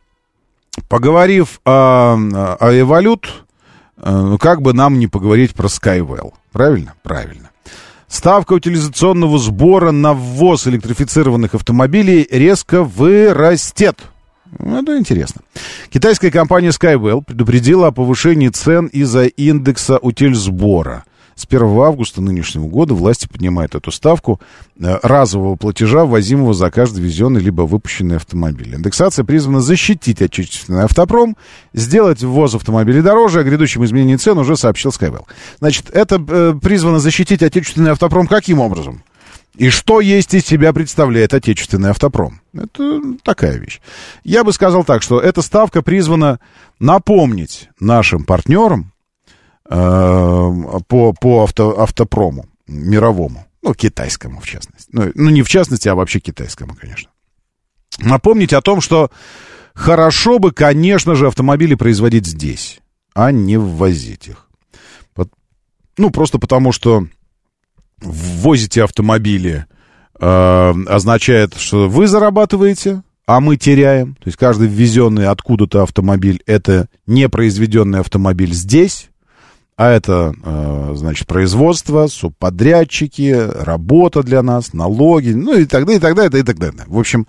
поговорив о, о Evolute, ну как бы нам не поговорить про Skywell. Правильно? Правильно. Ставка утилизационного сбора на ввоз электрифицированных автомобилей резко вырастет. Ну, это интересно. Китайская компания Skywell предупредила о повышении цен из-за индекса утильсбора. С 1 августа нынешнего года власти поднимают эту ставку э, разового платежа, ввозимого за каждый везенный либо выпущенный автомобиль. Индексация призвана защитить отечественный автопром, сделать ввоз автомобилей дороже, о грядущем изменении цен уже сообщил Skywell. Значит, это э, призвано защитить отечественный автопром каким образом? И что есть из себя представляет отечественный автопром? Это такая вещь. Я бы сказал так, что эта ставка призвана напомнить нашим партнерам, по, по авто, автопрому мировому, ну, китайскому, в частности. Ну, ну, не в частности, а вообще китайскому, конечно. Напомнить о том, что хорошо бы, конечно же, автомобили производить здесь, а не ввозить их. Ну, просто потому что ввозите автомобили э, означает, что вы зарабатываете, а мы теряем. То есть каждый ввезенный откуда-то автомобиль это не произведенный автомобиль здесь. А это, э, значит, производство, субподрядчики, работа для нас, налоги, ну и так далее, и так далее, и так далее. В общем,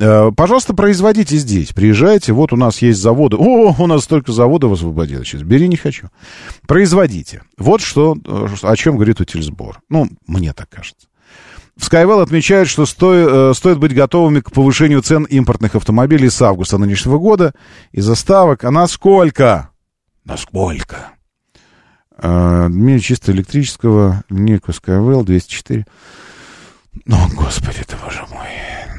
э, пожалуйста, производите здесь, приезжайте, вот у нас есть заводы. О, у нас столько заводов освободилось сейчас, бери не хочу. Производите. Вот что, э, о чем говорит утильсбор. Ну, мне так кажется. В Skywell отмечают, что стоит, стоит быть готовыми к повышению цен импортных автомобилей с августа нынешнего года из-за ставок. А насколько? Насколько? Мир чисто электрического, линейку Skywell 204. Ну, господи ты, боже мой.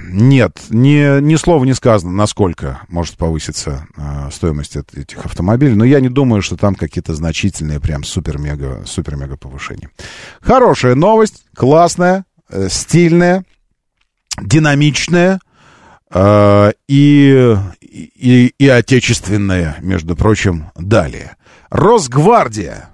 Нет, ни, ни слова не сказано, насколько может повыситься э, стоимость от этих автомобилей. Но я не думаю, что там какие-то значительные, прям супер-мега, супер-мега повышения. Хорошая новость, классная, э, стильная, динамичная э, и, и, и отечественная, между прочим, далее. Росгвардия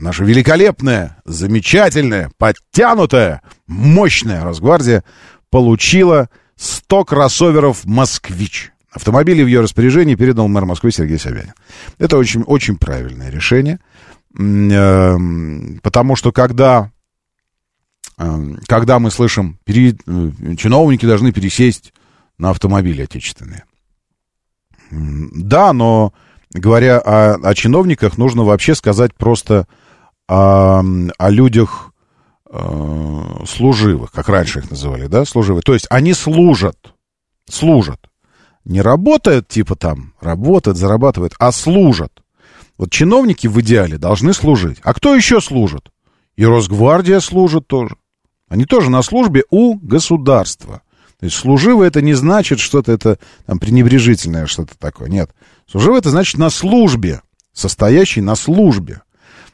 наша великолепная, замечательная, подтянутая, мощная Росгвардия получила 100 кроссоверов «Москвич». Автомобили в ее распоряжении передал мэр Москвы Сергей Собянин. Это очень, очень правильное решение, эм, потому что когда, эм, когда мы слышим, э, чиновники должны пересесть на автомобили отечественные. Да, но говоря о, о чиновниках, нужно вообще сказать просто о, о людях э, служивых, как раньше их называли, да, служивые. То есть они служат, служат. Не работают, типа там, работают, зарабатывают, а служат. Вот чиновники в идеале должны служить. А кто еще служит? И Росгвардия служит тоже. Они тоже на службе у государства. То есть служивый это не значит что-то это там пренебрежительное что-то такое. Нет. Служивый это значит на службе, состоящий на службе.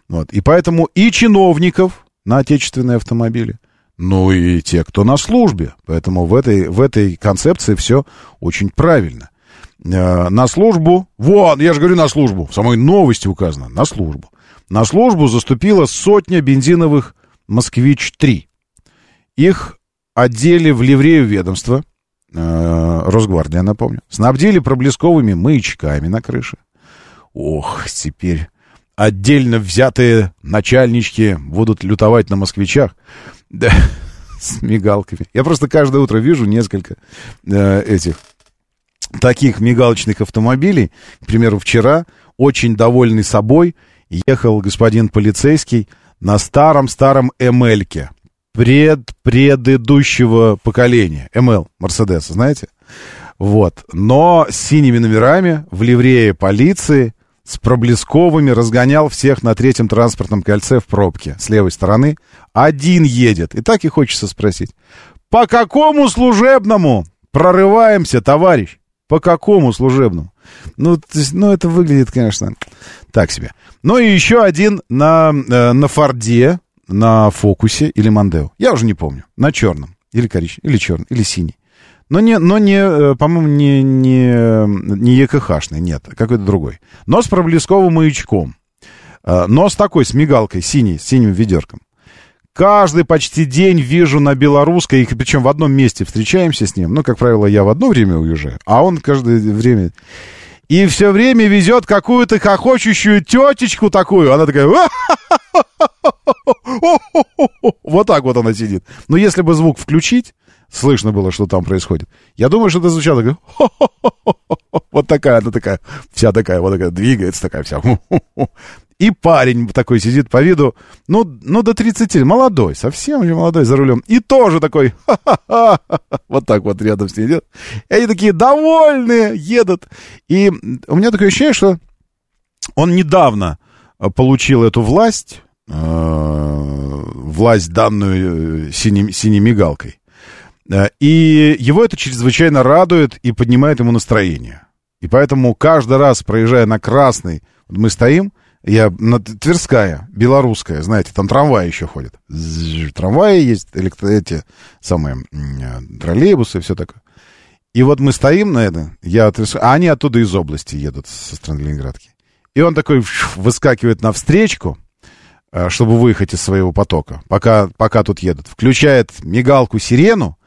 Вот. И поэтому и чиновников на отечественные автомобили, ну и те, кто на службе. Поэтому в этой, в этой концепции все очень правильно. Э, на службу, вон, я же говорю на службу, в самой новости указано, на службу. На службу заступила сотня бензиновых «Москвич-3». Их одели в ливрею ведомства, э, Росгвардия, напомню, снабдили проблесковыми маячками на крыше. Ох, теперь отдельно взятые начальнички будут лютовать на москвичах. Да, с мигалками. Я просто каждое утро вижу несколько э, этих таких мигалочных автомобилей. К примеру, вчера, очень довольный собой, ехал господин полицейский на старом-старом МЛ-ке пред предыдущего поколения. МЛ, Мерседес, знаете? Вот. Но с синими номерами, в ливрее полиции, с проблесковыми, разгонял всех на третьем транспортном кольце в пробке с левой стороны. Один едет. И так и хочется спросить. По какому служебному прорываемся, товарищ? По какому служебному? Ну, то есть, ну, это выглядит, конечно, так себе. Ну и еще один на, э, на Форде, на Фокусе или Мандео. Я уже не помню. На черном. Или коричневый, или черный, или синий. Но не, но не, э, по-моему, не, не, не ЕКХшный, нет, какой-то другой. Но с проблесковым маячком. Э, Но с такой, с мигалкой, синей, с синим ведерком. Каждый почти день вижу на белорусской, и причем в одном месте встречаемся с ним. Ну, как правило, я в одно время уезжаю, а он каждое время... И все время везет какую-то хохочущую тетечку такую. Она такая... Вот так вот она сидит. Но если бы звук включить, слышно было, что там происходит. Я думаю, что это звучало как... Вот такая, она такая, вся такая, вот такая, двигается такая вся. И парень такой сидит по виду, ну, ну до 30, молодой, совсем же молодой за рулем. И тоже такой, ха-ха-ха, вот так вот рядом с ней идет. И они такие довольные, едут. И у меня такое ощущение, что он недавно получил эту власть, э, власть данную э, синей, синей мигалкой. Э, И его это чрезвычайно радует и поднимает ему настроение. И поэтому каждый раз, проезжая на красный, вот мы стоим, я на Тверская, белорусская, знаете, там трамваи еще ходят. Трамваи есть, электро, эти самые э, троллейбусы и все такое. И вот мы стоим на это, я от а они оттуда из области едут, со стороны Ленинградки. И он такой выскакивает навстречку, э, чтобы выехать из своего потока, пока, пока тут едут. Включает мигалку сирену,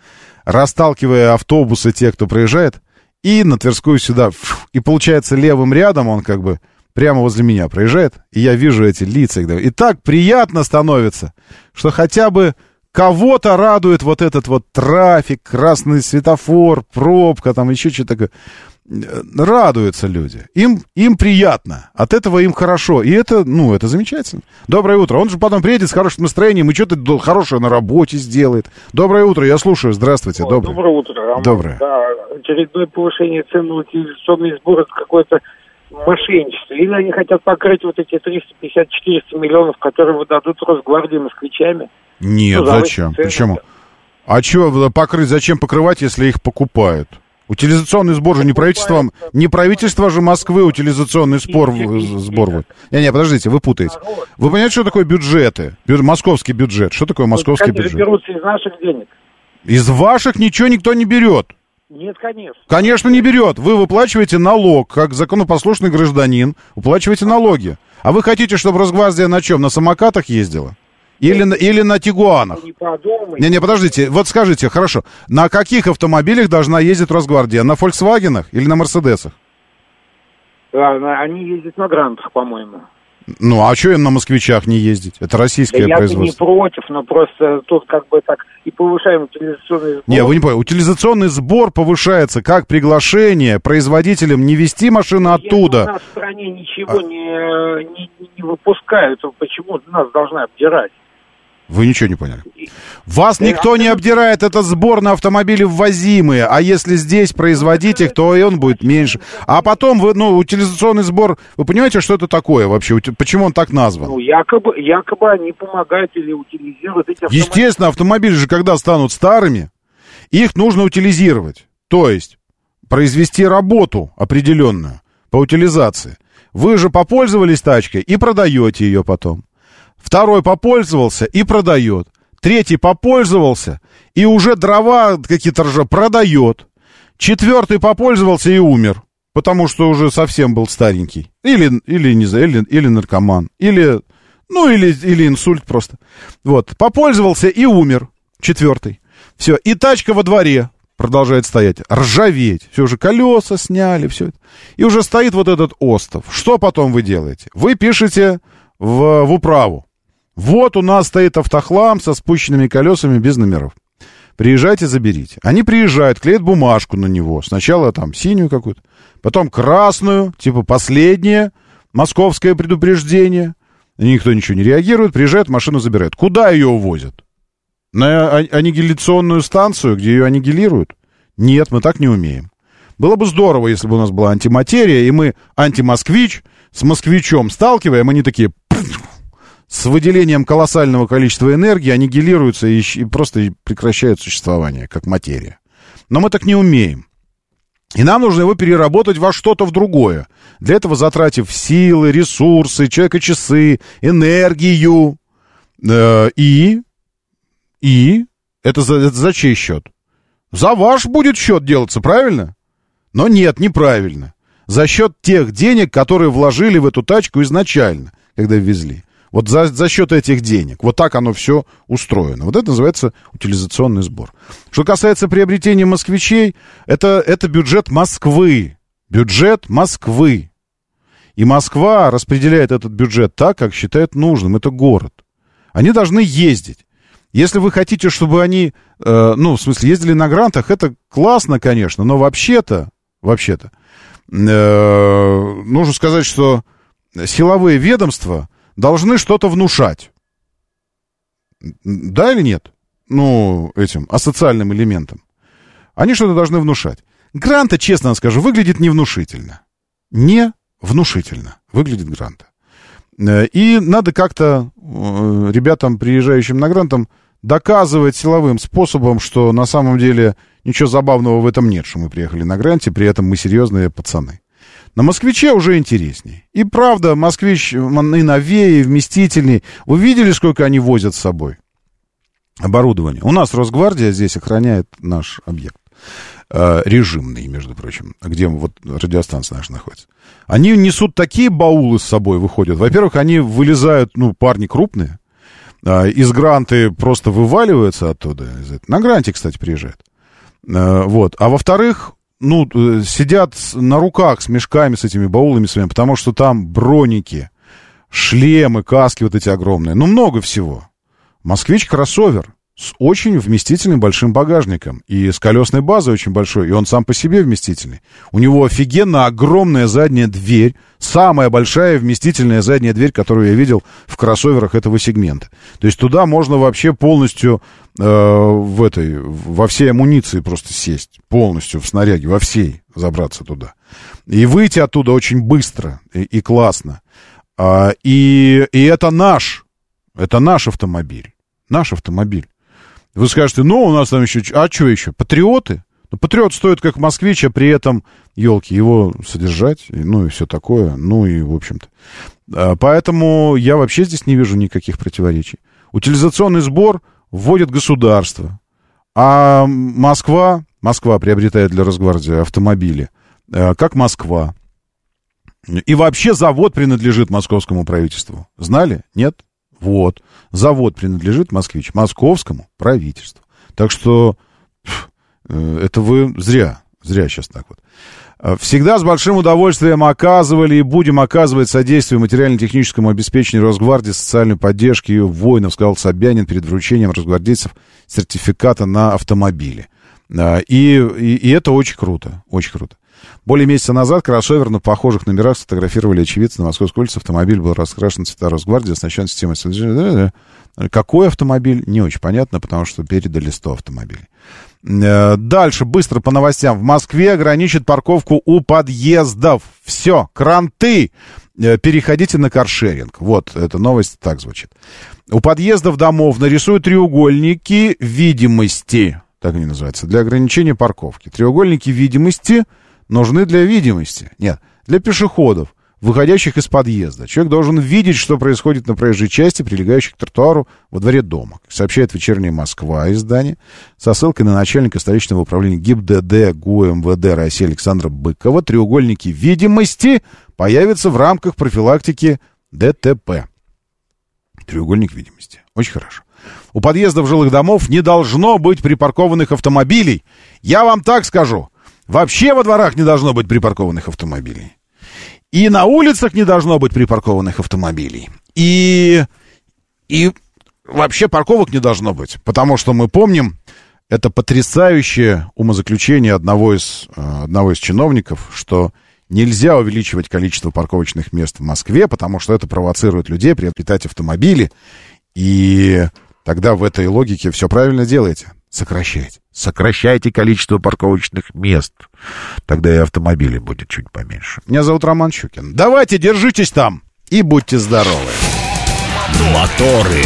расталкивая автобусы, те, кто проезжает, и на Тверскую сюда. И получается левым рядом он как бы прямо возле меня проезжает, и я вижу эти лица. И так приятно становится, что хотя бы кого-то радует вот этот вот трафик, красный светофор, пробка, там еще что-то такое. Радуются люди. Им, им приятно. От этого им хорошо. И это, ну, это замечательно. Доброе утро. Он же потом приедет с хорошим настроением и что-то хорошее на работе сделает. Доброе утро. Я слушаю. Здравствуйте. О, Доброе. Доброе утро, Роман. Доброе. Да, очередное повышение цен на утилизационный сбор это какое-то мошенничество. Или они хотят покрыть вот эти 350-400 миллионов, которые выдадут Росгвардии москвичами. Нет, Ну, зачем? Почему? А что покрыть, зачем покрывать, если их покупают? Утилизационный сбор же не правительством, не правительство же Москвы утилизационный спор, сбор. вот. Не-не, подождите, вы путаете. Вы понимаете, что такое бюджеты? Бю- Московский бюджет. Что такое московский бюджет? берутся из наших денег. Из ваших ничего никто не берет. Нет, конечно. Конечно, не берет. Вы выплачиваете налог, как законопослушный гражданин, уплачиваете налоги. А вы хотите, чтобы Росгвардия на чем? На самокатах ездила? Или, на- или на Тигуанах? Не. Не-не, подождите, вот скажите, хорошо, на каких автомобилях должна ездить Росгвардия? На Фольксвагенах или на Мерседесах? А, Они ездят на грантах, по-моему. Ну, а что им на москвичах не ездить? Это Да российское я не производство. против, но просто тут как бы так и повышаем утилизационный сбор. Не, вы не поняли, утилизационный сбор повышается как приглашение производителям не вести машину Если у оттуда. нас в стране ничего не, не, не выпускают, почему нас должны обдирать? Вы ничего не поняли. Вас Да, никто не обдирает, это сбор на автомобили ввозимые, а если здесь производить их, то и он будет меньше. А потом, вы, ну, утилизационный сбор, вы понимаете, что это такое вообще? Почему он так назван? Ну, якобы, якобы они помогают или утилизируют эти автомобили. Естественно, автомобили же, когда станут старыми, их нужно утилизировать. То есть произвести работу определенную по утилизации. Вы же попользовались тачкой и продаете ее потом. Второй попользовался и продает. Третий попользовался и уже дрова какие-то ржа продает. Четвертый попользовался и умер, потому что уже совсем был старенький. Или, или не знаю, или, или наркоман. Или, ну, или, или инсульт просто. Вот, попользовался и умер. Четвертый. Все, и тачка во дворе продолжает стоять, ржаветь. Все уже колеса сняли, все. И уже стоит вот этот остов. Что потом вы делаете? Вы пишете в, в управу. Вот у нас стоит автохлам со спущенными колесами без номеров. Приезжайте, заберите. Они приезжают, клеят бумажку на него. Сначала там синюю какую-то, потом красную, типа последнее, московское предупреждение. Никто ничего не реагирует, приезжает, машину забирают. Куда ее увозят? На а- аннигиляционную станцию, где ее аннигилируют? Нет, мы так не умеем. Было бы здорово, если бы у нас была антиматерия, и мы антимосквич с москвичом сталкиваем, они такие с выделением колоссального количества энергии аннигилируются и, и просто прекращают существование, как материя. Но мы так не умеем. И нам нужно его переработать во что-то в другое. Для этого затратив силы, ресурсы, человека-часы, энергию. Э, и... И... Это за, это за чей счет? За ваш будет счет делаться, правильно? Но нет, неправильно. За счет тех денег, которые вложили в эту тачку изначально, когда везли. Вот за, за счет этих денег. Вот так оно все устроено. Вот это называется утилизационный сбор. Что касается приобретения москвичей, это, это бюджет Москвы. Бюджет Москвы. И Москва распределяет этот бюджет так, как считает нужным. Это город. Они должны ездить. Если вы хотите, чтобы они, э, ну, в смысле, ездили на грантах, это классно, конечно, но вообще-то, вообще-то, э, нужно сказать, что силовые ведомства должны что-то внушать. Да или нет? Ну, этим асоциальным элементам. Они что-то должны внушать. Гранта, честно скажу, выглядит невнушительно. Не внушительно выглядит Гранта. Э, И надо как-то э, ребятам, приезжающим на Грантом, доказывать силовым способом, что на самом деле ничего забавного в этом нет, что мы приехали на Гранте, при этом мы серьезные пацаны. На москвиче уже интересней. И правда, москвич и новее, и вместительней. Вы видели, сколько они возят с собой? Оборудование. У нас Росгвардия здесь охраняет наш объект. Э, режимный, между прочим, где вот радиостанция наша находится. Они несут такие баулы с собой, выходят. Во-первых, они вылезают, ну, парни крупные. А, из гранты просто вываливаются оттуда. На гранте, кстати, приезжают. Э, Вот. А во-вторых, ну, э, сидят на руках с мешками, с этими баулами своими, потому что там броники, шлемы, каски вот эти огромные. Ну, много всего. Москвич кроссовер с очень вместительным большим багажником. И с колесной базой очень большой. И он сам по себе вместительный. У него офигенно огромная задняя дверь. Самая большая вместительная задняя дверь, которую я видел в кроссоверах этого сегмента. То есть туда можно вообще полностью в этой, во всей амуниции просто сесть. Полностью в снаряге, во всей забраться туда. И выйти оттуда очень быстро и, и классно. А, и, и это наш. Это наш автомобиль. Наш автомобиль. Вы скажете, ну, у нас там еще... А что еще? Патриоты? Ну, патриот стоит как москвич, а при этом, елки, его содержать, ну, и все такое. Ну, и, в общем-то. А, Поэтому я вообще здесь не вижу никаких противоречий. Утилизационный сбор вводит государство. А Москва, Москва приобретает для Росгвардии автомобили, э, как Москва. И вообще завод принадлежит московскому правительству. Знали? Нет? Вот. Завод принадлежит «Москвич», московскому правительству. Так что э, это вы зря, зря сейчас так вот. Э, Всегда с большим удовольствием оказывали и будем оказывать содействие материально-техническому обеспечению Росгвардии, социальной поддержки ее воинов, сказал Собянин перед вручением росгвардейцев сертификата на автомобили. Э, И, и, и это очень круто, очень круто. Более месяца назад кроссовер на похожих номерах сфотографировали очевидцы на Московской улице. Автомобиль был раскрашен цвета Росгвардии, оснащен системой... слежения. Какой автомобиль, не очень понятно, потому что передали 100 автомобилей. Э, Дальше, быстро по новостям. В Москве ограничат парковку у подъездов. Все, кранты. Э, Переходите на каршеринг. Вот, эта новость так звучит. У подъездов домов нарисуют треугольники видимости. Так они называются. Для ограничения парковки. Треугольники видимости нужны для видимости. Нет, для пешеходов, выходящих из подъезда. Человек должен видеть, что происходит на проезжей части, прилегающей к тротуару во дворе дома. Сообщает вечерняя Москва издание, со ссылкой на начальника столичного управления ГИБДД ГУ МВД России Александра Быкова, треугольники видимости появятся в рамках профилактики ДТП. Треугольник видимости. Очень хорошо. У подъездов жилых домов не должно быть припаркованных автомобилей. Я вам так скажу. Вообще во дворах не должно быть припаркованных автомобилей. И на улицах не должно быть припаркованных автомобилей. И, и вообще парковок не должно быть. Потому что мы помним, это потрясающее умозаключение одного из, э, одного из чиновников, что нельзя увеличивать количество парковочных мест в Москве, потому что это провоцирует людей приобретать автомобили. И тогда в этой логике все правильно делаете. Сокращайте. Сокращайте количество парковочных мест. Тогда и автомобилей будет чуть поменьше. Меня зовут Роман Щукин. Давайте, держитесь там и будьте здоровы. Моторы.